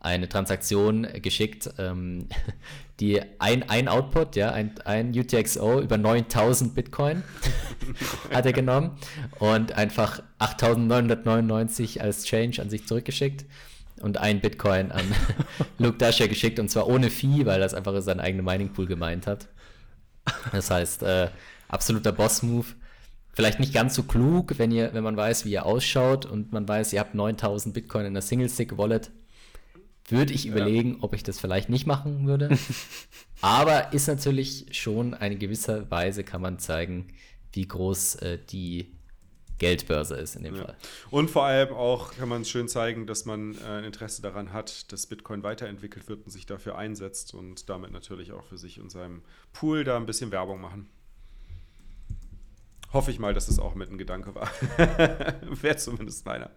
eine Transaktion geschickt, ähm, die ein, ein Output, ja, ein, ein UTXO über 9000 Bitcoin hat er genommen und einfach 8999 als Change an sich zurückgeschickt und ein Bitcoin an Luke Dasher geschickt und zwar ohne Fee, weil das einfach sein eigener Mining Pool gemeint hat. Das heißt, äh, absoluter Boss-Move. Vielleicht nicht ganz so klug, wenn, ihr, wenn man weiß, wie ihr ausschaut und man weiß, ihr habt 9000 Bitcoin in der Single-Stick-Wallet würde ich überlegen, ja. ob ich das vielleicht nicht machen würde. Aber ist natürlich schon eine gewisse Weise, kann man zeigen, wie groß äh, die Geldbörse ist in dem ja. Fall. Und vor allem auch kann man schön zeigen, dass man äh, ein Interesse daran hat, dass Bitcoin weiterentwickelt wird und sich dafür einsetzt und damit natürlich auch für sich und seinem Pool da ein bisschen Werbung machen. hoffe ich mal, dass das auch mit ein Gedanke war. Wäre zumindest meiner,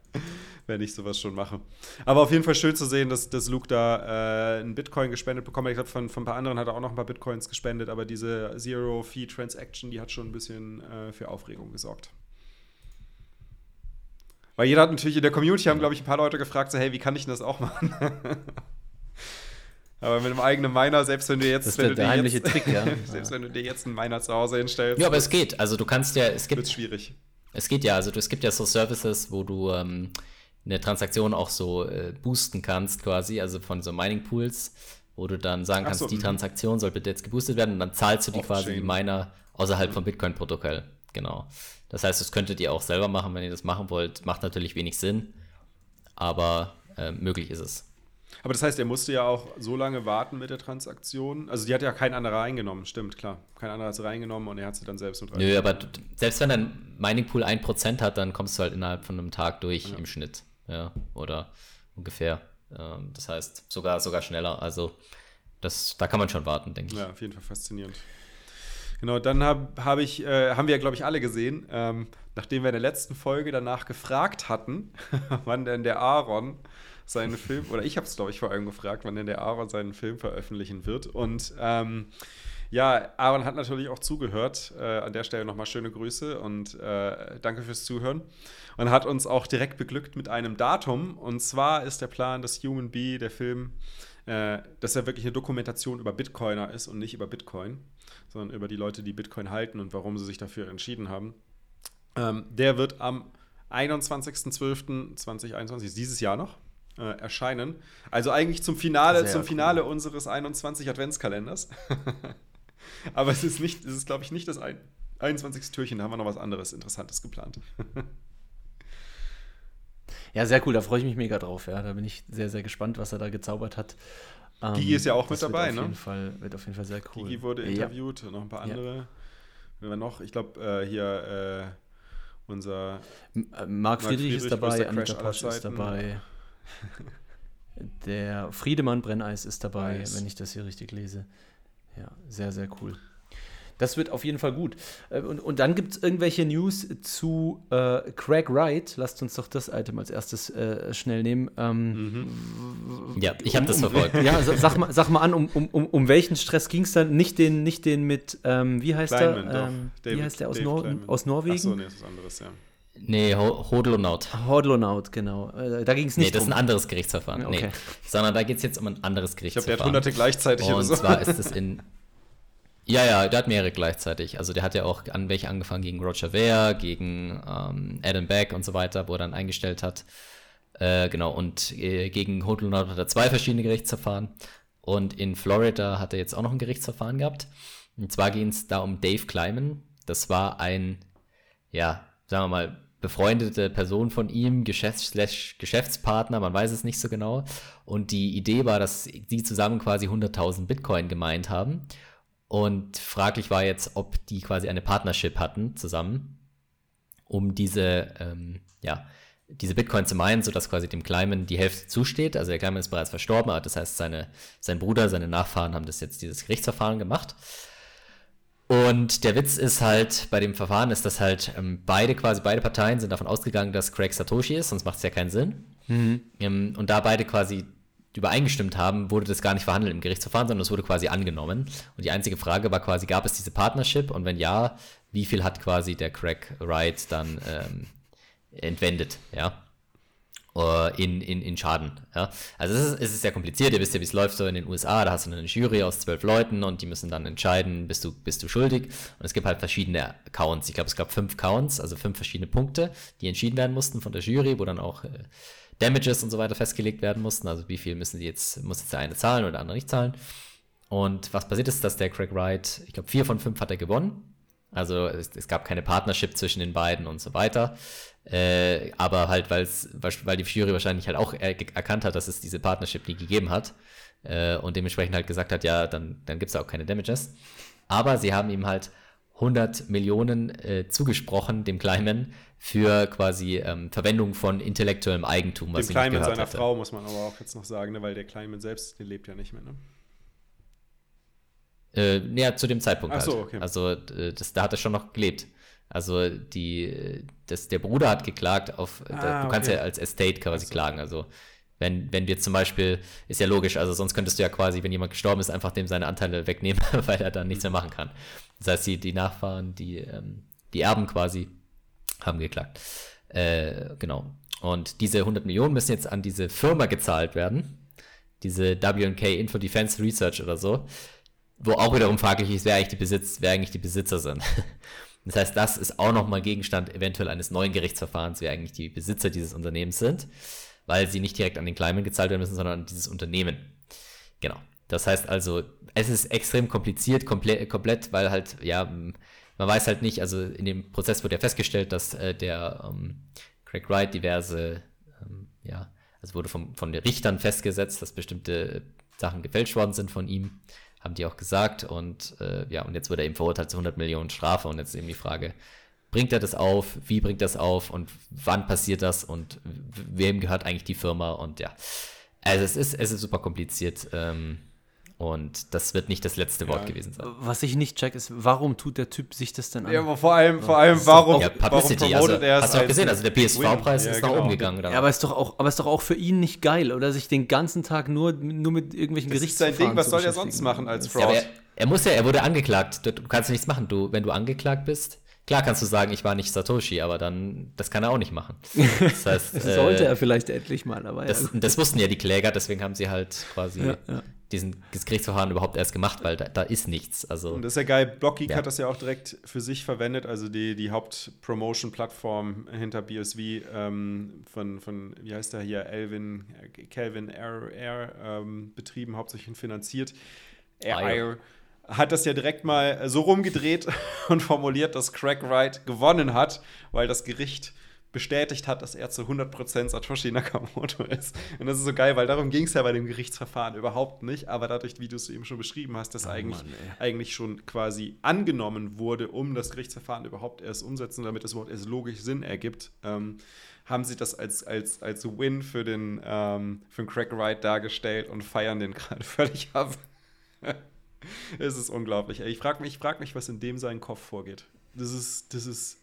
wenn ich sowas schon mache. Aber auf jeden Fall schön zu sehen, dass, dass Luke da äh, einen Bitcoin gespendet bekommen hat. Ich glaube, von, von ein paar anderen hat er auch noch ein paar Bitcoins gespendet, aber diese Zero-Fee-Transaction, die hat schon ein bisschen äh, für Aufregung gesorgt. Weil jeder hat natürlich in der Community, haben, glaube ich, ein paar Leute gefragt, so, hey, wie kann ich denn das auch machen? aber mit einem eigenen Miner, selbst wenn du jetzt. Das ist der, heimliche jetzt, Trick, ja. selbst wenn du dir jetzt einen Miner zu Hause hinstellst, Ja, aber es geht. Also du kannst ja, es wird gibt, schwierig. es geht ja, also es gibt ja so Services, wo du ähm, eine Transaktion auch so äh, boosten kannst, quasi, also von so Mining Pools, wo du dann sagen kannst, so, die mhm. Transaktion soll bitte jetzt geboostet werden und dann zahlst du die quasi die. Miner außerhalb vom Bitcoin-Protokoll. Genau. Das heißt, das könntet ihr auch selber machen, wenn ihr das machen wollt. Macht natürlich wenig Sinn, aber äh, möglich ist es. Aber das heißt, er musste ja auch so lange warten mit der Transaktion. Also die hat ja kein anderer reingenommen, stimmt, klar. Kein anderer hat sie reingenommen und er hat sie dann selbst mit Nö, reingenommen. aber du, selbst wenn dein Mining Pool 1% hat, dann kommst du halt innerhalb von einem Tag durch im Schnitt. Ja, oder ungefähr. Ähm, das heißt, sogar, sogar schneller. Also, das, da kann man schon warten, denke ich. Ja, auf jeden Fall faszinierend. Genau, dann hab, hab ich, äh, haben wir, glaube ich, alle gesehen, ähm, nachdem wir in der letzten Folge danach gefragt hatten, wann denn der Aaron seinen Film, oder ich habe es, glaube ich, vor allem gefragt, wann denn der Aaron seinen Film veröffentlichen wird. Und ähm, ja, Aaron hat natürlich auch zugehört. Äh, an der Stelle nochmal schöne Grüße und äh, danke fürs Zuhören. Und hat uns auch direkt beglückt mit einem Datum. Und zwar ist der Plan, dass Human Bee, der Film, äh, dass er wirklich eine Dokumentation über Bitcoiner ist und nicht über Bitcoin, sondern über die Leute, die Bitcoin halten und warum sie sich dafür entschieden haben. Ähm, der wird am 21.12.2021, ist dieses Jahr noch, äh, erscheinen. Also eigentlich zum Finale, Sehr zum cool. Finale unseres 21 Adventskalenders. Aber es ist nicht, es ist, glaube ich, nicht das ein, 21. Türchen, da haben wir noch was anderes Interessantes geplant. Ja, sehr cool, da freue ich mich mega drauf. Ja, da bin ich sehr, sehr gespannt, was er da gezaubert hat. Ähm, Gigi ist ja auch mit dabei, wird ne? Auf jeden Fall, wird auf jeden Fall sehr cool. Gigi wurde Ja. interviewt, noch ein paar Ja. andere. Wer war noch? Ich glaube, äh, hier äh, unser äh, Marc Friedrich ist Friedrich, dabei, größter Anita Posch ist dabei. Der Friedemann Brenneis ist dabei, Nice. wenn ich das hier richtig lese. Ja, sehr, sehr cool. Das wird auf jeden Fall gut. Äh, Und, und dann gibt es irgendwelche News zu äh, Craig Wright. Lasst uns doch das Item als erstes äh, schnell nehmen. Ähm, Ja, ich habe das um, verfolgt. Ja, sa- sag mal, sag mal an, um, um, um, um welchen Stress ging es dann? Nicht den, nicht den mit, ähm, wie heißt Kleinman, der? Ähm, wie heißt der aus, Nor Kleinman. aus Norwegen? Achso, nee, das ist was anderes, ja. Nee, Ho- Hodlonaut. Hordlonaut, genau. Äh, da ging es Nee, nicht das ist drum. ein anderes Gerichtsverfahren. Okay. Nee, sondern da geht es jetzt um ein anderes Ich glaube, der Gerichtsverfahren. hat hunderte gleichzeitig oder Und so. zwar ist es in. Ja, ja, der hat mehrere gleichzeitig. Also der hat ja auch an welche angefangen gegen Roger Ver, gegen ähm, Adam Beck und so weiter, wo er dann eingestellt hat. Äh, genau, und äh, gegen Hodlonaut hat er zwei verschiedene Gerichtsverfahren. Und in Florida hat er jetzt auch noch ein Gerichtsverfahren gehabt. Und zwar ging es da um Dave Kleiman. Das war ein, ja, sagen wir mal, befreundete Person von ihm, Geschäfts Geschäftspartner, man weiß es nicht so genau. Und die Idee war, dass die zusammen quasi 100.000 Bitcoin gemeint haben. Und fraglich war jetzt, ob die quasi eine Partnership hatten zusammen, um diese, ähm, ja, diese Bitcoin zu meinen, sodass quasi dem Kleiman die Hälfte zusteht. Also der Kleiman ist bereits verstorben, das heißt, seine, sein Bruder, seine Nachfahren haben das jetzt dieses Gerichtsverfahren gemacht. Und der Witz ist halt, bei dem Verfahren ist das halt, ähm, beide quasi, beide Parteien sind davon ausgegangen, dass Craig Satoshi ist, sonst macht es ja keinen Sinn. Ähm, und da beide quasi übereingestimmt haben, wurde das gar nicht verhandelt im Gerichtsverfahren, sondern es wurde quasi angenommen. Und die einzige Frage war quasi, gab es diese Partnership? Und wenn ja, wie viel hat quasi der Craig Wright dann ähm, entwendet, ja? Äh, In, in, in Schaden. Ja? Also es ist, es ist sehr kompliziert, ihr wisst ja, wie es läuft so in den USA, da hast du eine Jury aus zwölf Leuten und die müssen dann entscheiden, bist du, bist du schuldig. Und es gibt halt verschiedene Counts. Ich glaube, es gab fünf Counts, also fünf verschiedene Punkte, die entschieden werden mussten von der Jury, wo dann auch äh, Damages und so weiter festgelegt werden mussten. Also wie viel müssen die jetzt, muss jetzt der eine zahlen oder der andere nicht zahlen. Und was passiert ist, dass der Craig Wright, ich glaube, vier von fünf hat er gewonnen. Also es, es gab keine Partnership zwischen den beiden und so weiter. Äh, aber halt, weil's, weil die Jury wahrscheinlich halt auch er, erkannt hat, dass es diese Partnership nie gegeben hat. Äh, und dementsprechend halt gesagt hat, ja, dann, dann gibt es auch keine Damages. Aber sie haben ihm halt 100 Millionen äh, zugesprochen, dem Kleiman, für quasi ähm, Verwendung von intellektuellem Eigentum, was Dem gehört seiner hätte. Frau muss man aber auch jetzt noch sagen, ne? weil der Kleinen selbst, der lebt ja nicht mehr. Ne? Äh, ja, zu dem Zeitpunkt Ach so, halt. okay. Also äh, das, da hat er schon noch gelebt. Also die, das, der Bruder hat geklagt auf, Ah, du kannst okay. ja als Estate quasi klagen. Also wenn, wenn wir zum Beispiel, ist ja logisch, also sonst könntest du ja quasi, wenn jemand gestorben ist, einfach dem seine Anteile wegnehmen, weil er dann nichts mehr machen kann. Das heißt, die, die Nachfahren, die, ähm, die Erben quasi, haben geklagt. Äh, genau. Und diese 100 Millionen müssen jetzt an diese Firma gezahlt werden. Diese WK Info Defense Research oder so. Wo auch wiederum fraglich ist, wer eigentlich die Besitz, wer eigentlich die Besitzer sind. Das heißt, das ist auch nochmal Gegenstand eventuell eines neuen Gerichtsverfahrens, wer eigentlich die Besitzer dieses Unternehmens sind, weil sie nicht direkt an den Kleiman gezahlt werden müssen, sondern an dieses Unternehmen. Genau. Das heißt also, es ist extrem kompliziert, komplett, komplett weil halt, ja, man weiß halt nicht, also in dem Prozess wurde ja festgestellt, dass äh, der ähm, Craig Wright diverse, ähm, ja, also wurde vom, von den Richtern festgesetzt, dass bestimmte Sachen gefälscht worden sind von ihm, haben die auch gesagt. Und äh, ja, und jetzt wurde er eben verurteilt zu 100 Millionen Strafe. Und jetzt ist eben die Frage, bringt er das auf, wie bringt das auf? Und wann passiert das? Und wem gehört eigentlich die Firma? Und ja, also es ist, es ist super kompliziert. Ähm, und das wird nicht das letzte Wort gewesen sein. Was ich nicht check, ist, warum tut der Typ sich das denn an? Ja, aber vor allem, vor allem warum, Ja, warum Publicity, promotet also, er es hast du auch gesehen, also der PSV-Preis ist Ja, nach genau. oben gegangen. Oder? Ja, aber ist doch auch, aber ist doch auch für ihn nicht geil, oder sich den ganzen Tag nur, nur mit irgendwelchen Das ist sein Gerichtsverfahren Ding, was zu soll er beschäftigen. sonst machen als Ja, Fraud? aber er, er muss ja, er wurde angeklagt. Du, du kannst nichts machen. Du, wenn du angeklagt bist, klar kannst du sagen, ich war nicht Satoshi, aber dann, das kann er auch nicht machen. Das heißt, Das sollte äh, er vielleicht endlich mal, aber das, ja. das wussten ja die Kläger, deswegen haben sie halt quasi Ja, ja. diesen Gerichtsverfahren überhaupt erst gemacht, weil da, da ist nichts. Also Und das ist ja geil. Blockgeek Ja. hat das ja auch direkt für sich verwendet, also die, die Haupt-Promotion-Plattform hinter BSV ähm, von, von, wie heißt der hier, Elvin, Calvin R, R ähm, betrieben, hauptsächlich finanziert. R hat das ja direkt mal so rumgedreht und formuliert, dass Craig Wright gewonnen hat, weil das Gericht bestätigt hat, dass er zu 100% Satoshi Nakamoto ist. Und das ist so geil, weil darum ging es ja bei dem Gerichtsverfahren überhaupt nicht, aber dadurch, wie du es eben schon beschrieben hast, dass eigentlich, Mann, eigentlich schon quasi angenommen wurde, um das Gerichtsverfahren überhaupt erst umsetzen, damit es überhaupt erst logisch Sinn ergibt, ähm, haben sie das als, als, als Win für den, ähm, für den Craig Wright dargestellt und feiern den gerade völlig ab. Es ist unglaublich. Ich frage mich, ich frag mich, was in dem seinen Kopf vorgeht. Das ist, das ist,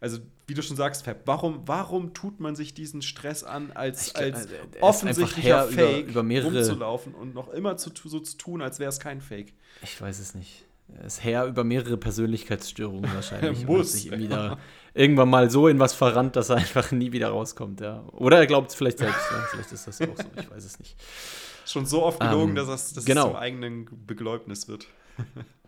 also wie du schon sagst, Fab, warum, warum tut man sich diesen Stress an, als, Ich als also, er offensichtlicher her über- Fake über mehrere- rumzulaufen und noch immer zu, so zu tun, als wäre es kein Fake? Ich weiß es nicht. Ist Herr über mehrere Persönlichkeitsstörungen wahrscheinlich. Er muss, sich wieder irgendwann mal so in was verrannt, dass er einfach nie wieder rauskommt. Ja. Oder er glaubt es vielleicht selbst. Ja. Vielleicht ist das auch so. Ich weiß es nicht. Schon so oft gelogen, Ähm, dass, es, dass genau. zum eigenen Begläubnis wird.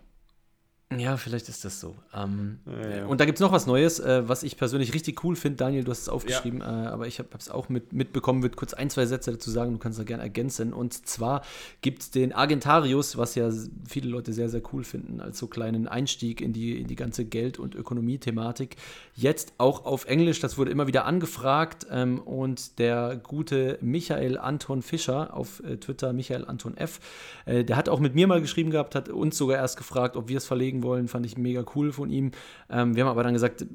Ja, vielleicht ist das so. Ähm, Ja, ja. Und da gibt es noch was Neues, äh, was ich persönlich richtig cool finde. Daniel, du hast es aufgeschrieben, äh, aber ich habe es auch mit, mitbekommen, würde kurz ein, zwei Sätze dazu sagen, du kannst da gerne ergänzen. Und zwar gibt es den Argentarius, was ja viele Leute sehr, sehr cool finden, als so kleinen Einstieg in die, in die ganze Geld- und Ökonomie-Thematik. Jetzt auch auf Englisch, das wurde immer wieder angefragt. Ähm, und der gute Michael Anton Fischer auf äh, Twitter, Michael Anton F., äh, der hat auch mit mir mal geschrieben gehabt, hat uns sogar erst gefragt, ob wir es verlegen wollen. Fand ich mega cool von ihm. Ähm, wir haben aber dann gesagt,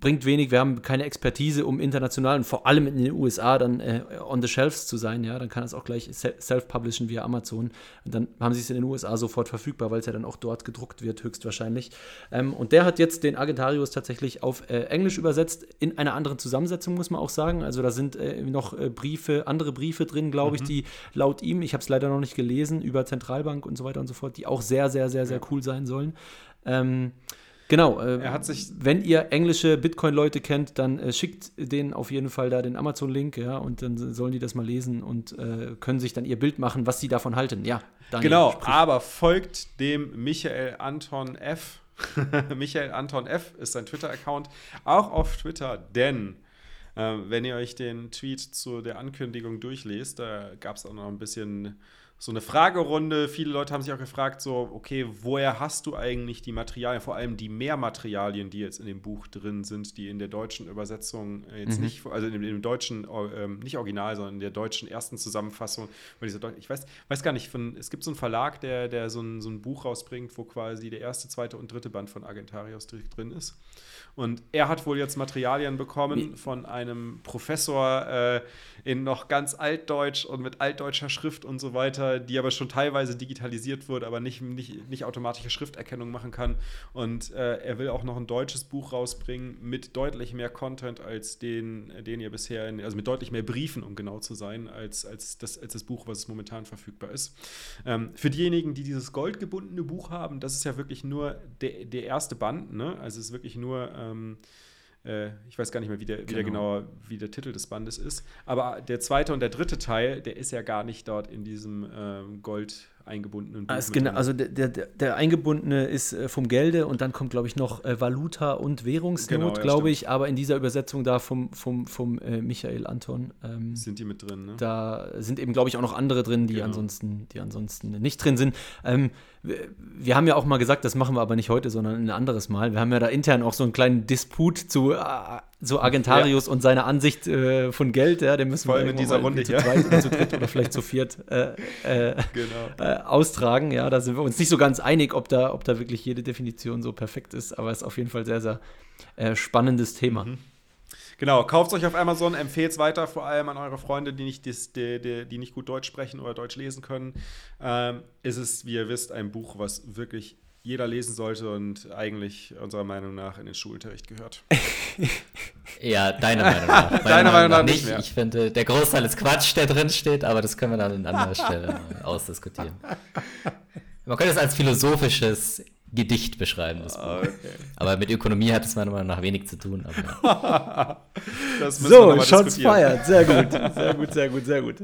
bringt wenig, wir haben keine Expertise, um international und vor allem in den USA dann äh, on the shelves zu sein. Ja, dann kann es auch gleich se- self-publishen via Amazon. Und dann haben sie es in den USA sofort verfügbar, weil es ja dann auch dort gedruckt wird, höchstwahrscheinlich. Ähm, und der hat jetzt den Argentarius tatsächlich auf äh, Englisch übersetzt, in einer anderen Zusammensetzung, muss man auch sagen. Also da sind äh, noch äh, Briefe, andere Briefe drin, glaube ich, die laut ihm, ich habe es leider noch nicht gelesen, über Zentralbank und so weiter und so fort, die auch sehr, sehr, sehr, sehr cool sein sollen. Ähm, genau. Äh, Er hat sich- wenn ihr englische Bitcoin-Leute kennt, dann äh, schickt denen auf jeden Fall da den Amazon-Link, ja, und dann sollen die das mal lesen und äh, können sich dann ihr Bild machen, was sie davon halten. Ja, Daniel, Genau, sprich. aber folgt dem Michael Anton F. Michael Anton F. ist sein Twitter-Account, auch auf Twitter, denn ähm, wenn ihr euch den Tweet zu der Ankündigung durchlest, da gab es auch noch ein bisschen so eine Fragerunde. Viele Leute haben sich auch gefragt, so, okay, woher hast du eigentlich die Materialien, vor allem die Mehrmaterialien, die jetzt in dem Buch drin sind, die in der deutschen Übersetzung äh, jetzt nicht, also in dem, in dem deutschen, äh, ähm, nicht original, sondern in der deutschen ersten Zusammenfassung, ich weiß, weiß gar nicht, von, es gibt so einen Verlag, der, der so, ein, so ein Buch rausbringt, wo quasi der erste, zweite und dritte Band von Argentarius drin ist. Und er hat wohl jetzt Materialien bekommen von einem Professor äh, in noch ganz altdeutsch und mit altdeutscher Schrift und so weiter, die aber schon teilweise digitalisiert wurde, aber nicht, nicht, nicht automatische Schrifterkennung machen kann. Und äh, er will auch noch ein deutsches Buch rausbringen mit deutlich mehr Content als den, den ihr bisher, in, also mit deutlich mehr Briefen, um genau zu sein, als, als, das, als das Buch, was momentan verfügbar ist. Ähm, für diejenigen, die dieses goldgebundene Buch haben, das ist ja wirklich nur der, der erste Band, ne? Also es ist wirklich nur. Ähm, äh, ich weiß gar nicht mehr, wie der, wie der genau. genauer, wie der Titel des Bandes ist. Aber der zweite und der dritte Teil, der ist ja gar nicht dort in diesem ähm, Gold eingebundenen Buch. Also, genau, also der, der, der, eingebundene ist äh, vom Gelde und dann kommt, glaube ich, noch äh, Valuta und Währungsnot, genau, ja, glaube ich. Aber in dieser Übersetzung da vom, vom, vom äh, Michael Anton ähm, sind die mit drin. Ne? Da sind eben, glaube ich, auch noch andere drin, die, genau. ansonsten, die ansonsten nicht drin sind. Ähm, wir, wir, haben ja auch mal gesagt, das machen wir aber nicht heute, sondern ein anderes Mal. Wir haben ja da intern auch so einen kleinen Disput zu, äh, zu Argentarius ja. und seiner Ansicht äh, von Geld. Ja, den müssen Vor allem in dieser Runde zu zweit oder zu dritt oder vielleicht zu viert äh, genau äh, austragen. Ja, da sind wir uns nicht so ganz einig, ob da, ob da wirklich jede Definition so perfekt ist, aber es ist auf jeden Fall sehr, sehr äh, spannendes Thema. Mhm. Genau, kauft es euch auf Amazon, empfehlt es weiter, vor allem an eure Freunde, die nicht, die, die, die nicht gut Deutsch sprechen oder Deutsch lesen können. Ähm, ist es, wie ihr wisst, ein Buch, was wirklich jeder lesen sollte und eigentlich unserer Meinung nach in den Schulunterricht gehört. ja, deiner Meinung nach. Meiner Deiner Meinung nach nicht. Mehr. Ich finde, der Großteil ist Quatsch, der drin steht, aber das können wir dann an anderer Stelle ausdiskutieren. Man könnte es als philosophisches Gedicht beschreiben, das Buch. Okay. Aber mit Ökonomie hat es meiner Meinung nach wenig zu tun. so, Shots fired. Sehr gut, sehr gut, sehr gut, sehr gut.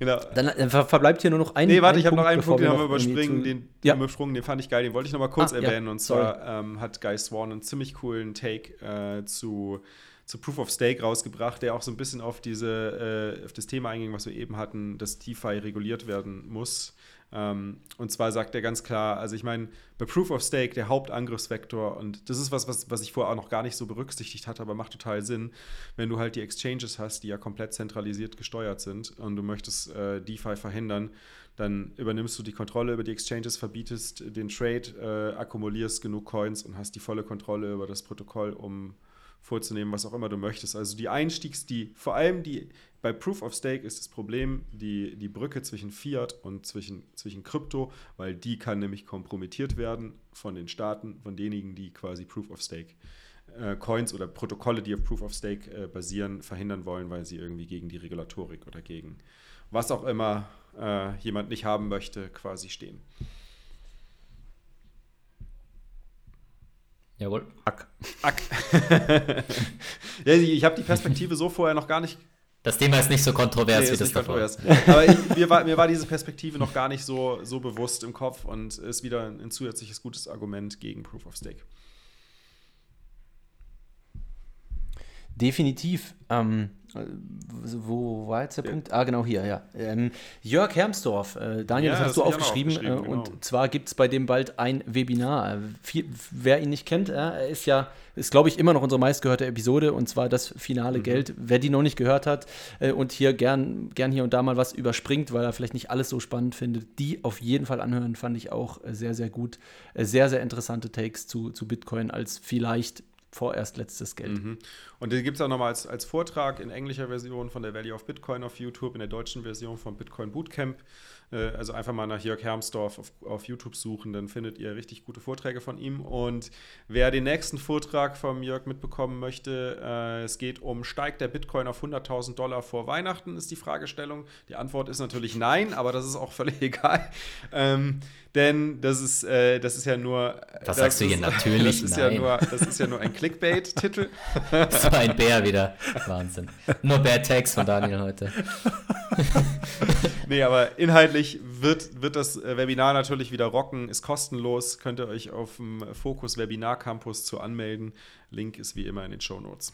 Genau. Dann, dann ver verbleibt hier nur noch ein Nee, warte, ich habe noch einen Punkt, den haben wir überspringen, den, ja. übersprungen, den fand ich geil, den wollte ich noch mal kurz ah, erwähnen. Ja. Und zwar ähm, hat Guy Swan einen ziemlich coolen Take äh, zu, zu Proof of Stake rausgebracht, der auch so ein bisschen auf, diese, äh, auf das Thema einging, was wir eben hatten, dass DeFi reguliert werden muss. Ähm, und zwar sagt er ganz klar, also ich meine, bei Proof of Stake der Hauptangriffsvektor, und das ist was, was, was ich vorher auch noch gar nicht so berücksichtigt hatte, aber macht total Sinn, wenn du halt die Exchanges hast, die ja komplett zentralisiert gesteuert sind und du möchtest äh, DeFi verhindern, dann übernimmst du die Kontrolle über die Exchanges, verbietest den Trade, äh, akkumulierst genug Coins und hast die volle Kontrolle über das Protokoll, um vorzunehmen, was auch immer du möchtest. Also die Einstiegs, die, vor allem die, bei Proof of Stake ist das Problem die, die Brücke zwischen Fiat und zwischen, zwischen Krypto, weil die kann nämlich kompromittiert werden von den Staaten, von denjenigen, die quasi Proof of Stake äh, Coins oder Protokolle, die auf Proof of Stake äh, basieren, verhindern wollen, weil sie irgendwie gegen die Regulatorik oder gegen was auch immer äh, jemand nicht haben möchte, quasi stehen. Jawohl. Ack. Ack. ja, ich habe die Perspektive so vorher noch gar nicht. Das Thema ist nicht so kontrovers nee, wie das davor. Aber ich, mir, war, mir war diese Perspektive noch gar nicht so, so bewusst im Kopf und ist wieder ein zusätzliches gutes Argument gegen Proof of Stake. Definitiv. Ähm, wo war jetzt der ja. Punkt? Ah, genau hier, ja. Ähm, Jörg Hermsdorf, äh, Daniel, ja, das hast du aufgeschrieben. Äh, genau. Und zwar gibt es bei dem bald ein Webinar. Viel, wer ihn nicht kennt, äh, er ist ja, ist glaube ich immer noch unsere meistgehörte Episode und zwar das finale mhm. Geld. Wer die noch nicht gehört hat äh, und hier gern, gern hier und da mal was überspringt, weil er vielleicht nicht alles so spannend findet, die auf jeden Fall anhören, fand ich auch sehr, sehr gut. Äh, sehr, sehr interessante Takes zu, zu Bitcoin als vielleicht vorerst letztes Geld. Mhm. Und den gibt es auch nochmal als, als Vortrag in englischer Version von der Value of Bitcoin auf YouTube, in der deutschen Version von Bitcoin Bootcamp. Äh, also einfach mal nach Jörg Hermsdorf auf, auf, YouTube suchen, dann findet ihr richtig gute Vorträge von ihm. Und wer den nächsten Vortrag von Jörg mitbekommen möchte, äh, es geht um, steigt der Bitcoin auf 100.000 Dollar vor Weihnachten, ist die Fragestellung. Die Antwort ist natürlich nein, aber das ist auch völlig egal. Ähm, denn das ist, äh, das ist ja nur. Was sagst du hier natürlich? Das ist, nein. Ja nur, das ist ja nur ein Clickbait-Titel. so ein Bär wieder. Wahnsinn. Nur Bad Tags von Daniel heute. nee, aber inhaltlich wird, wird das äh, Webinar natürlich wieder rocken, ist kostenlos. Könnt ihr euch auf dem Fokus Webinar Campus zu anmelden. Link ist wie immer in den Show Notes.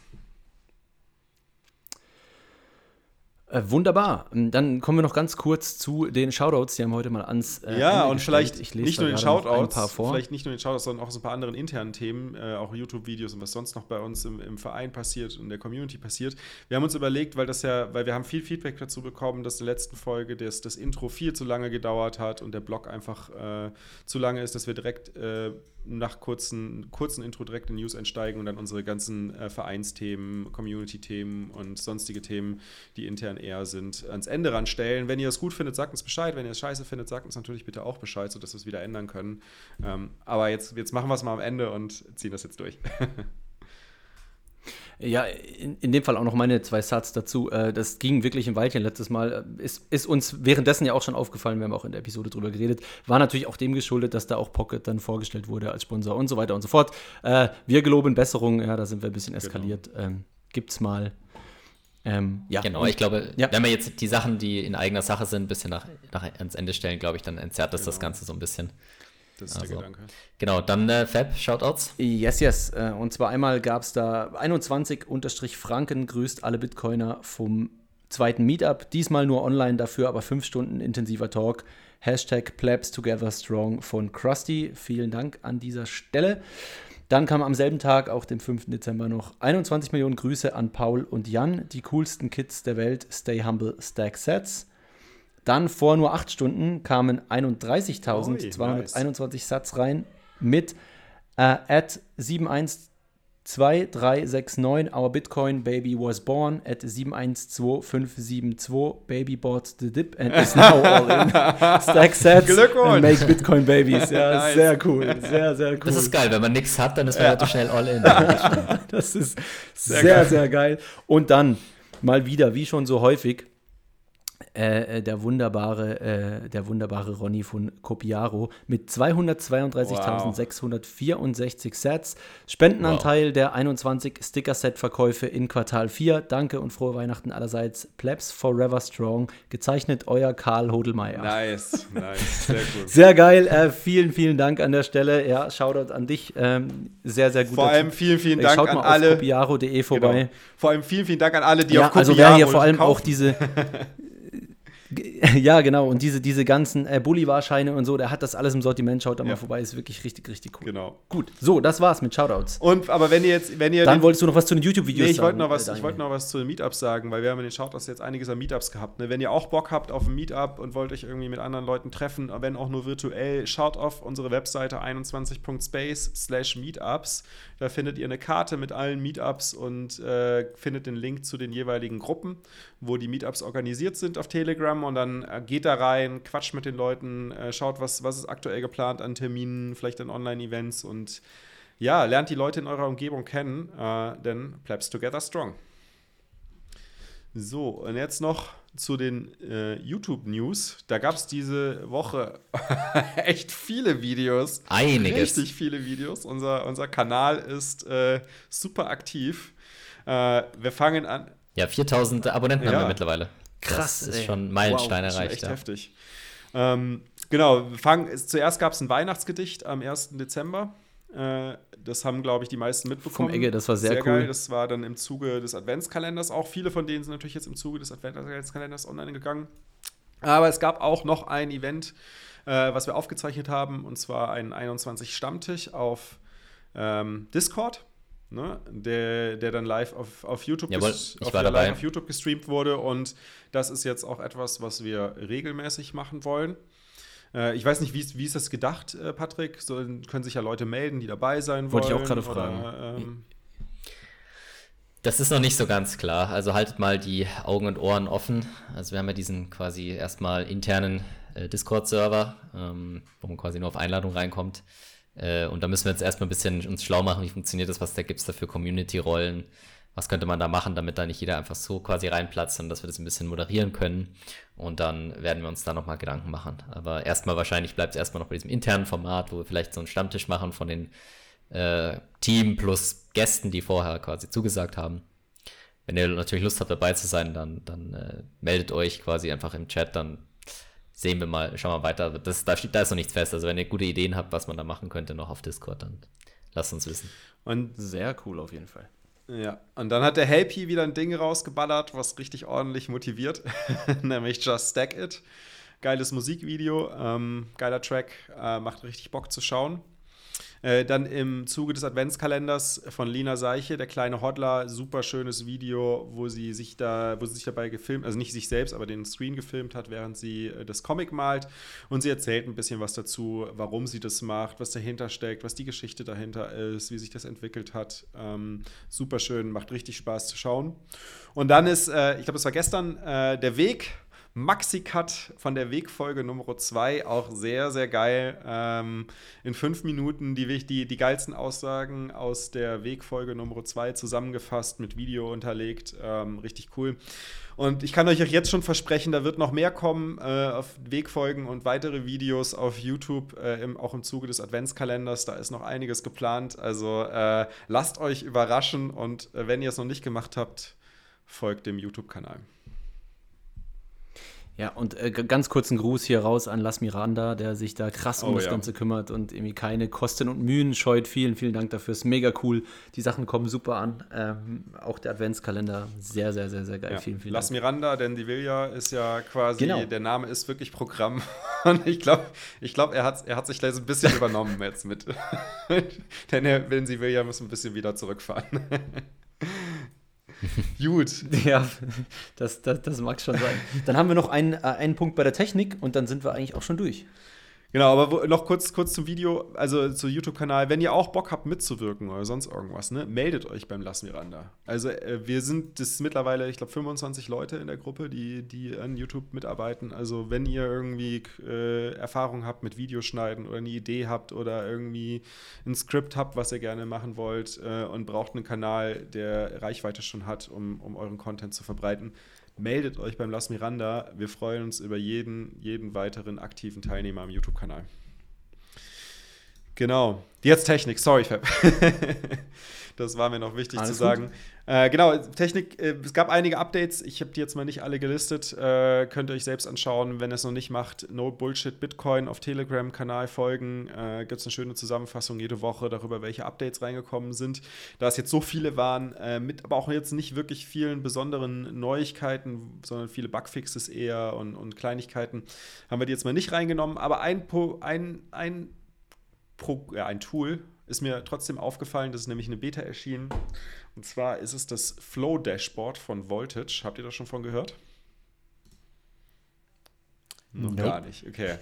Äh, wunderbar. Ähm, dann kommen wir noch ganz kurz zu den Shoutouts. Die haben heute mal ans. Äh, ja, Ende und vielleicht nicht nur den Shoutouts, vielleicht nicht nur den Shoutouts, sondern auch so ein paar anderen internen Themen, äh, auch YouTube-Videos und was sonst noch bei uns im, im, Verein passiert und in der Community passiert. Wir haben uns überlegt, weil das ja, weil wir haben viel Feedback dazu bekommen, dass in der letzten Folge das, das Intro viel zu lange gedauert hat und der Blog einfach äh, zu lange ist, dass wir direkt äh, nach kurzen, kurzen Intro direkt in News einsteigen und dann unsere ganzen äh, Vereinsthemen, Community-Themen und sonstige Themen, die intern eher sind, ans Ende ranstellen. Wenn ihr es gut findet, sagt uns Bescheid. Wenn ihr es scheiße findet, sagt uns natürlich bitte auch Bescheid, sodass wir es wieder ändern können. Ähm, aber jetzt, jetzt machen wir es mal am Ende und ziehen das jetzt durch. Ja, in, in dem Fall auch noch meine zwei Satz dazu. Äh, das ging wirklich ein Weilchen letztes Mal. Äh, ist, ist uns währenddessen ja auch schon aufgefallen, wir haben auch in der Episode drüber geredet. War natürlich auch dem geschuldet, dass da auch Pocket dann vorgestellt wurde als Sponsor und so weiter und so fort. Äh, wir geloben Besserung, ja, da sind wir ein bisschen genau. eskaliert. Genau. Ähm, gibt's mal. Ähm, ja. Genau, ich glaube, ja. wenn wir jetzt die Sachen, die in eigener Sache sind, ein bisschen nach, nach ans Ende stellen, glaube ich, dann entzerrt das genau. das Ganze so ein bisschen. Das ist also, der Gedanke. Genau, dann äh, Fab, Shoutouts. Yes, yes. Äh, und zwar einmal gab es da 21-Franken grüßt alle Bitcoiner vom zweiten Meetup. Diesmal nur online dafür, aber fünf Stunden intensiver Talk. Hashtag Plebs Together Strong von Krusty. Vielen Dank an dieser Stelle. Dann kam am selben Tag, auch dem 5. Dezember, noch 21 Millionen Grüße an Paul und Jan, die coolsten Kids der Welt, Stay Humble Stack Sets. Dann vor nur acht Stunden kamen 31.221 nice. Satz rein mit äh, at 712369 Our Bitcoin Baby was born at 712572 Baby bought the dip and is now all in. Stack Sets and make Bitcoin Babies. Ja, nice. sehr cool. Sehr, sehr cool. Das ist geil. Wenn man nichts hat, dann ist man ja. relativ schnell all in. das ist sehr, sehr, geil. sehr geil. Und dann mal wieder, wie schon so häufig, äh, äh, der wunderbare, äh, der wunderbare Ronny von Copiaro mit 232.664 wow. Sets. Spendenanteil wow. der 21 Sticker-Set-Verkäufe in Quartal 4. Danke und frohe Weihnachten allerseits. Plebs Forever Strong. Gezeichnet euer Karl Hodelmeier. Nice, nice, sehr gut. sehr geil. Äh, vielen, vielen Dank an der Stelle. Ja, Shoutout an dich. Ähm, sehr, sehr gut. Vor allem vielen, vielen Dank Schaut an mal alle. Auf copiaro.de vorbei. Genau. Vor allem vielen, vielen Dank an alle, die ja, auf Copiaro Also wer hier vor allem kaufen. auch diese Ja, genau. Und diese, diese ganzen äh, Bolivar-Scheine und so, der hat das alles im Sortiment. Schaut da ja. mal vorbei. Ist wirklich richtig, richtig cool. Genau. Gut. So, das war's mit Shoutouts. Und, aber wenn ihr jetzt, wenn ihr. Dann wolltest du noch was zu den YouTube-Videos nee, ich wollte noch was, ich wollte noch was zu den Meetups sagen, weil wir haben in den Shoutouts jetzt einiges an Meetups gehabt. Ne? Wenn ihr auch Bock habt auf ein Meetup und wollt euch irgendwie mit anderen Leuten treffen, wenn auch nur virtuell, schaut auf unsere Webseite 21.space slash Meetups. Da findet ihr eine Karte mit allen Meetups und äh, findet den Link zu den jeweiligen Gruppen, wo die Meetups organisiert sind auf Telegram. Und dann äh, geht da rein, quatscht mit den Leuten, äh, schaut, was, was ist aktuell geplant an Terminen, vielleicht an Online-Events und ja, lernt die Leute in eurer Umgebung kennen, äh, denn Plebs Together Strong. So, und jetzt noch zu den äh, YouTube-News. Da gab es diese Woche echt viele Videos. Einiges. Richtig viele Videos. Unser, unser Kanal ist äh, super aktiv. Äh, wir fangen an. Ja, 4000 Abonnenten ja. haben wir mittlerweile. Krass. Das ist ey. schon Meilenstein wow, erreicht. Echt ja. heftig. Ähm, genau, fangen, zuerst gab es ein Weihnachtsgedicht am 1. Dezember. Äh, das haben, glaube ich, die meisten mitbekommen. Vom Egge, das war sehr, sehr cool. Geil. Das war dann im Zuge des Adventskalenders auch. Viele von denen sind natürlich jetzt im Zuge des Adventskalenders online gegangen. Aber es gab auch noch ein Event, äh, was wir aufgezeichnet haben, und zwar ein 21 Stammtisch auf ähm, Discord. Ne, der, der dann live auf, auf YouTube Jawohl, ich war dabei. auf YouTube gestreamt wurde und das ist jetzt auch etwas, was wir regelmäßig machen wollen. Äh, ich weiß nicht, wie, wie ist das gedacht, äh, Patrick? So, können sich ja Leute melden, die dabei sein Wollte wollen. Wollte ich auch gerade fragen. ähm, das ist noch nicht so ganz klar. Also haltet mal die Augen und Ohren offen. Also wir haben ja diesen quasi erstmal internen äh, Discord-Server, ähm, wo man quasi nur auf Einladung reinkommt. Äh, und da müssen wir jetzt erstmal ein bisschen uns schlau machen, wie funktioniert das, was da gibt es da für Community-Rollen was könnte man da machen, damit da nicht jeder einfach so quasi reinplatzt und dass wir das ein bisschen moderieren können. Und dann werden wir uns da nochmal Gedanken machen. Aber erstmal wahrscheinlich bleibt es erstmal noch bei diesem internen Format, wo wir vielleicht so einen Stammtisch machen von den äh, Team plus Gästen, die vorher quasi zugesagt haben. Wenn ihr natürlich Lust habt, dabei zu sein, dann, dann äh, meldet euch quasi einfach im Chat, dann sehen wir mal, schauen wir weiter. Das, da, steht, da ist noch nichts fest. Also wenn ihr gute Ideen habt, was man da machen könnte, noch auf Discord, dann lasst uns wissen. Und sehr cool auf jeden Fall. Ja, und dann hat der Helpy wieder ein Ding rausgeballert, was richtig ordentlich motiviert, nämlich Just Stack It. Geiles Musikvideo, ähm, geiler Track, äh, macht richtig Bock zu schauen. Äh, dann im Zuge des Adventskalenders von Lina Seiche, der kleine Hodler, super schönes Video, wo sie sich da, wo sie sich dabei gefilmt, also nicht sich selbst, aber den Screen gefilmt hat, während sie äh, das Comic malt. Und sie erzählt ein bisschen was dazu, warum sie das macht, was dahinter steckt, was die Geschichte dahinter ist, wie sich das entwickelt hat. Ähm, super schön, macht richtig Spaß zu schauen. Und dann ist, äh, ich glaube, es war gestern, äh, der Weg Maxi-Cut von der Wegfolge Nummer 2, auch sehr, sehr geil. Ähm, in fünf Minuten die, die, die geilsten Aussagen aus der Wegfolge Nummer 2 zusammengefasst, mit Video unterlegt. Ähm, richtig cool. Und ich kann euch auch jetzt schon versprechen, da wird noch mehr kommen äh, auf Wegfolgen und weitere Videos auf YouTube, äh, im, auch im Zuge des Adventskalenders. Da ist noch einiges geplant. Also äh, lasst euch überraschen und äh, wenn ihr es noch nicht gemacht habt, folgt dem YouTube-Kanal. Ja, und äh, ganz kurzen Gruß hier raus an Las Miranda, der sich da krass um Oh, das ja. Ganze kümmert und irgendwie keine Kosten und Mühen scheut. Vielen, vielen Dank dafür. Ist mega cool. Die Sachen kommen super an. Ähm, auch der Adventskalender, sehr, sehr, sehr, sehr geil. Ja. Vielen, vielen Las Dank. Miranda, denn die Villa ist ja quasi, Genau. der Name ist wirklich Programm. Und ich glaube, ich glaub, er, hat, er hat sich gleich so ein bisschen übernommen jetzt mit. denn er, wenn sie will, ja, muss ein bisschen wieder zurückfahren. Gut. Ja, das, das, das mag schon sein. Dann haben wir noch einen, äh, einen Punkt bei der Technik und dann sind wir eigentlich auch schon durch. Genau, aber wo, noch kurz, kurz zum Video, also zu YouTube-Kanal. Wenn ihr auch Bock habt mitzuwirken oder sonst irgendwas, ne, meldet euch beim Las Miranda. Also äh, wir sind das mittlerweile, ich glaube, 25 Leute in der Gruppe, die, die an YouTube mitarbeiten. Also wenn ihr irgendwie äh, Erfahrung habt mit Videoschneiden oder eine Idee habt oder irgendwie ein Skript habt, was ihr gerne machen wollt äh, und braucht einen Kanal, der Reichweite schon hat, um, um euren Content zu verbreiten, meldet euch beim Las Miranda. Wir freuen uns über jeden, jeden weiteren aktiven Teilnehmer am YouTube-Kanal. Genau. Jetzt Technik, sorry, Fab. das war mir noch wichtig Alles zu sagen. Äh, genau, Technik, äh, es gab einige Updates. Ich habe die jetzt mal nicht alle gelistet. Äh, könnt ihr euch selbst anschauen, wenn ihr es noch nicht macht. No Bullshit Bitcoin auf Telegram-Kanal folgen. Äh, Gibt es eine schöne Zusammenfassung jede Woche darüber, welche Updates reingekommen sind. Da es jetzt so viele waren, äh, mit aber auch jetzt nicht wirklich vielen besonderen Neuigkeiten, sondern viele Bugfixes eher und, und Kleinigkeiten, haben wir die jetzt mal nicht reingenommen. Aber ein, Po- ein, ein Pro, ja, ein Tool ist mir trotzdem aufgefallen, das ist nämlich eine Beta erschienen. Und zwar ist es das Flow Dashboard von Voltage. Habt ihr das schon von gehört? Noch Nope. gar nicht, okay.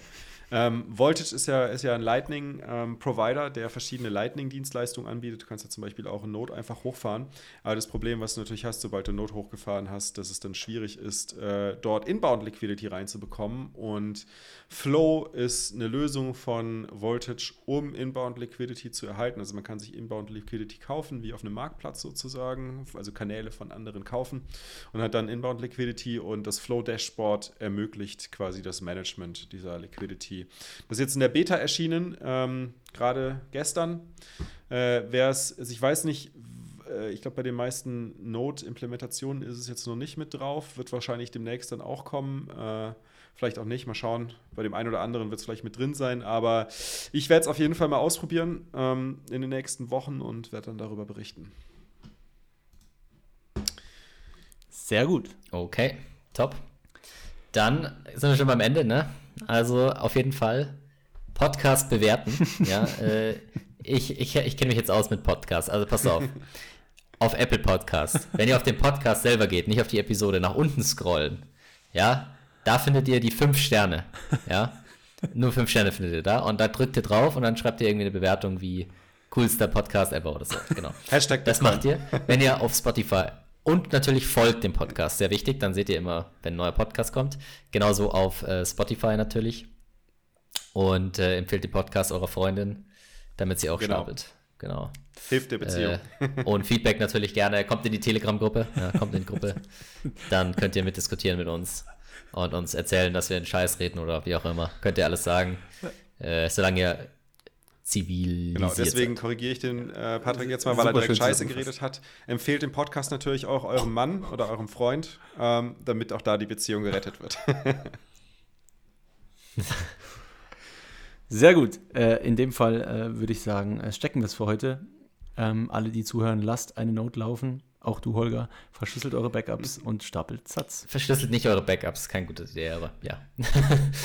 Ähm, Voltage ist ja, ist ja ein Lightning-Provider, der verschiedene Lightning-Dienstleistungen anbietet. Du kannst ja zum Beispiel auch ein Node einfach hochfahren. Aber das Problem, was du natürlich hast, sobald du Node hochgefahren hast, dass es dann schwierig ist, äh, dort Inbound-Liquidity reinzubekommen. Und Flow ist eine Lösung von Voltage, um Inbound-Liquidity zu erhalten. Also man kann sich Inbound-Liquidity kaufen, wie auf einem Marktplatz sozusagen, also Kanäle von anderen kaufen und hat dann Inbound-Liquidity und das Flow-Dashboard ermöglicht quasi das Management dieser Liquidity. Das ist jetzt in der Beta erschienen, ähm, gerade gestern. Äh, Wer es, also ich weiß nicht, äh, ich glaube, bei den meisten Node-Implementationen ist es jetzt noch nicht mit drauf, wird wahrscheinlich demnächst dann auch kommen. Äh, vielleicht auch nicht, mal schauen. Bei dem einen oder anderen wird es vielleicht mit drin sein, aber ich werde es auf jeden Fall mal ausprobieren ähm, in den nächsten Wochen und werde dann darüber berichten. Sehr gut. Okay, top. Dann sind wir schon beim Ende, ne? Also auf jeden Fall Podcast bewerten. ja, äh, ich ich, ich kenne mich jetzt aus mit Podcasts, also pass auf. Auf Apple Podcast. Wenn ihr auf den Podcast selber geht, nicht auf die Episode, nach unten scrollen, ja, da findet ihr die fünf Sterne. Ja, nur fünf Sterne findet ihr da und da drückt ihr drauf und dann schreibt ihr irgendwie eine Bewertung wie coolster Podcast ever oder so. Genau. Hashtag Das macht ihr, wenn ihr auf Spotify und natürlich folgt dem Podcast, sehr wichtig, dann seht ihr immer, wenn ein neuer Podcast kommt. Genauso auf äh, Spotify natürlich. Und äh, empfehlt den Podcast eurer Freundin, damit sie auch Genau. schnabelt. Genau. Hilft der Beziehung. Äh, und Feedback natürlich gerne. Kommt in die Telegram-Gruppe. Ja, kommt in die Gruppe. Dann könnt ihr mitdiskutieren mit uns und uns erzählen, dass wir einen Scheiß reden oder wie auch immer. Könnt ihr alles sagen. Äh, solange ihr zivil. Genau, deswegen korrigiere ich den äh, Patrick jetzt mal, weil er direkt Scheiße geredet hat. Empfehlt den Podcast natürlich auch eurem Mann oder eurem Freund, ähm, damit auch da die Beziehung gerettet wird. Sehr gut. Äh, in dem Fall äh, würde ich sagen, äh, stecken wir es für heute. Ähm, alle, die zuhören, lasst eine Note laufen. Auch du, Holger, verschlüsselt eure Backups und stapelt Satz. Verschlüsselt nicht eure Backups, kein gute Idee, aber ja.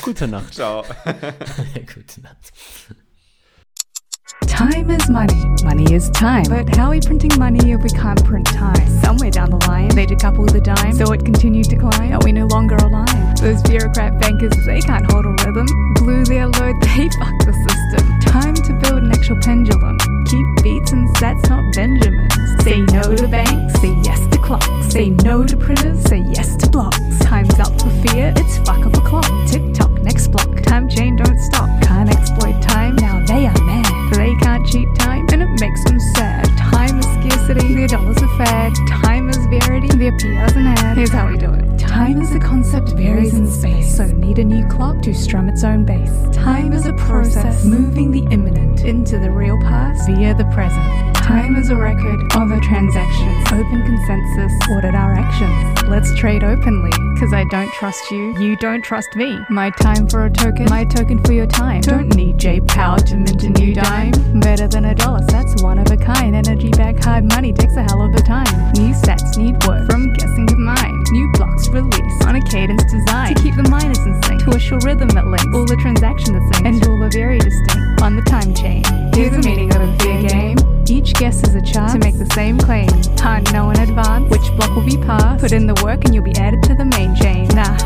Gute Nacht. Ciao. Gute Nacht. Time is money. Money is time. But how are we printing money if we can't print time? Somewhere down the line, they decoupled the dime, so it continued to climb. Are we no longer alive? Those bureaucrat bankers, they can't hold a rhythm. Blew their load, they fucked the system. Time to build an actual pendulum. Keep beats and sets, not Benjamins. Say no to banks, say yes to clocks. Say no to printers, say yes to blocks. Time's up for fear, it's fuck up a clock. Tick to strum its own bass. Time is a process moving the imminent into the real past via the present. Time is a record of a transaction. Open consensus, audit our actions. Let's trade openly, cause I don't trust you, you don't trust me. My time for a token, my token for your time. Don't need J Power to mint a new dime. Better than a dollar, that's one of a kind. Energy back hard money takes a hell of a time. New sets need work from guessing to mine. New blocks release on a cadence design to keep the miners in sync to a sure rhythm that links all the transactions the same and all are very distinct on the time chain. Here's the meaning of a game. Each guess is a chance to make the same claim. Can't know in advance which block will be passed. Put in the work and you'll be added to the main chain. Nah.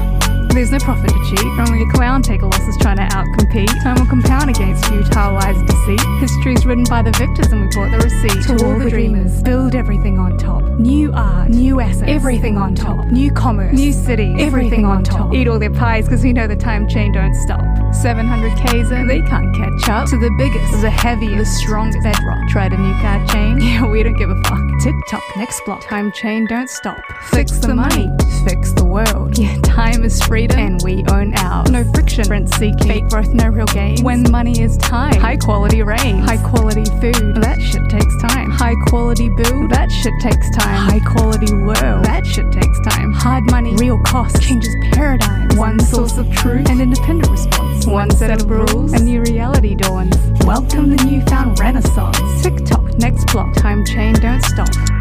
There's no profit to cheat, only a clown take a losses trying to outcompete. Time will compound against futile lies and deceit. History's written by the victors and we bought the receipt. To all the dreamers, build everything on top. New art, new assets, everything on top. New commerce, new city, everything on top. Eat all their pies because we know the time chain don't stop. 700 Ks and they can't catch up to the biggest, the heaviest, the strongest bedrock. Tried a new card chain, yeah, we don't give a fuck. Tick tock, next block. Time chain don't stop. Fix the money, fix the world. Yeah, time is freedom and we own ours. No friction, rent seeking, fake growth, no real gain. When money is time, high quality rain, high quality food, that shit takes time. High quality boo, that shit takes time. High quality world, that shit takes time. Hard money, real cost, changes paradigms. One source of truth and independent response. One set of rules, a new reality dawns. Welcome the newfound renaissance. TikTok, next block, time chain don't stop.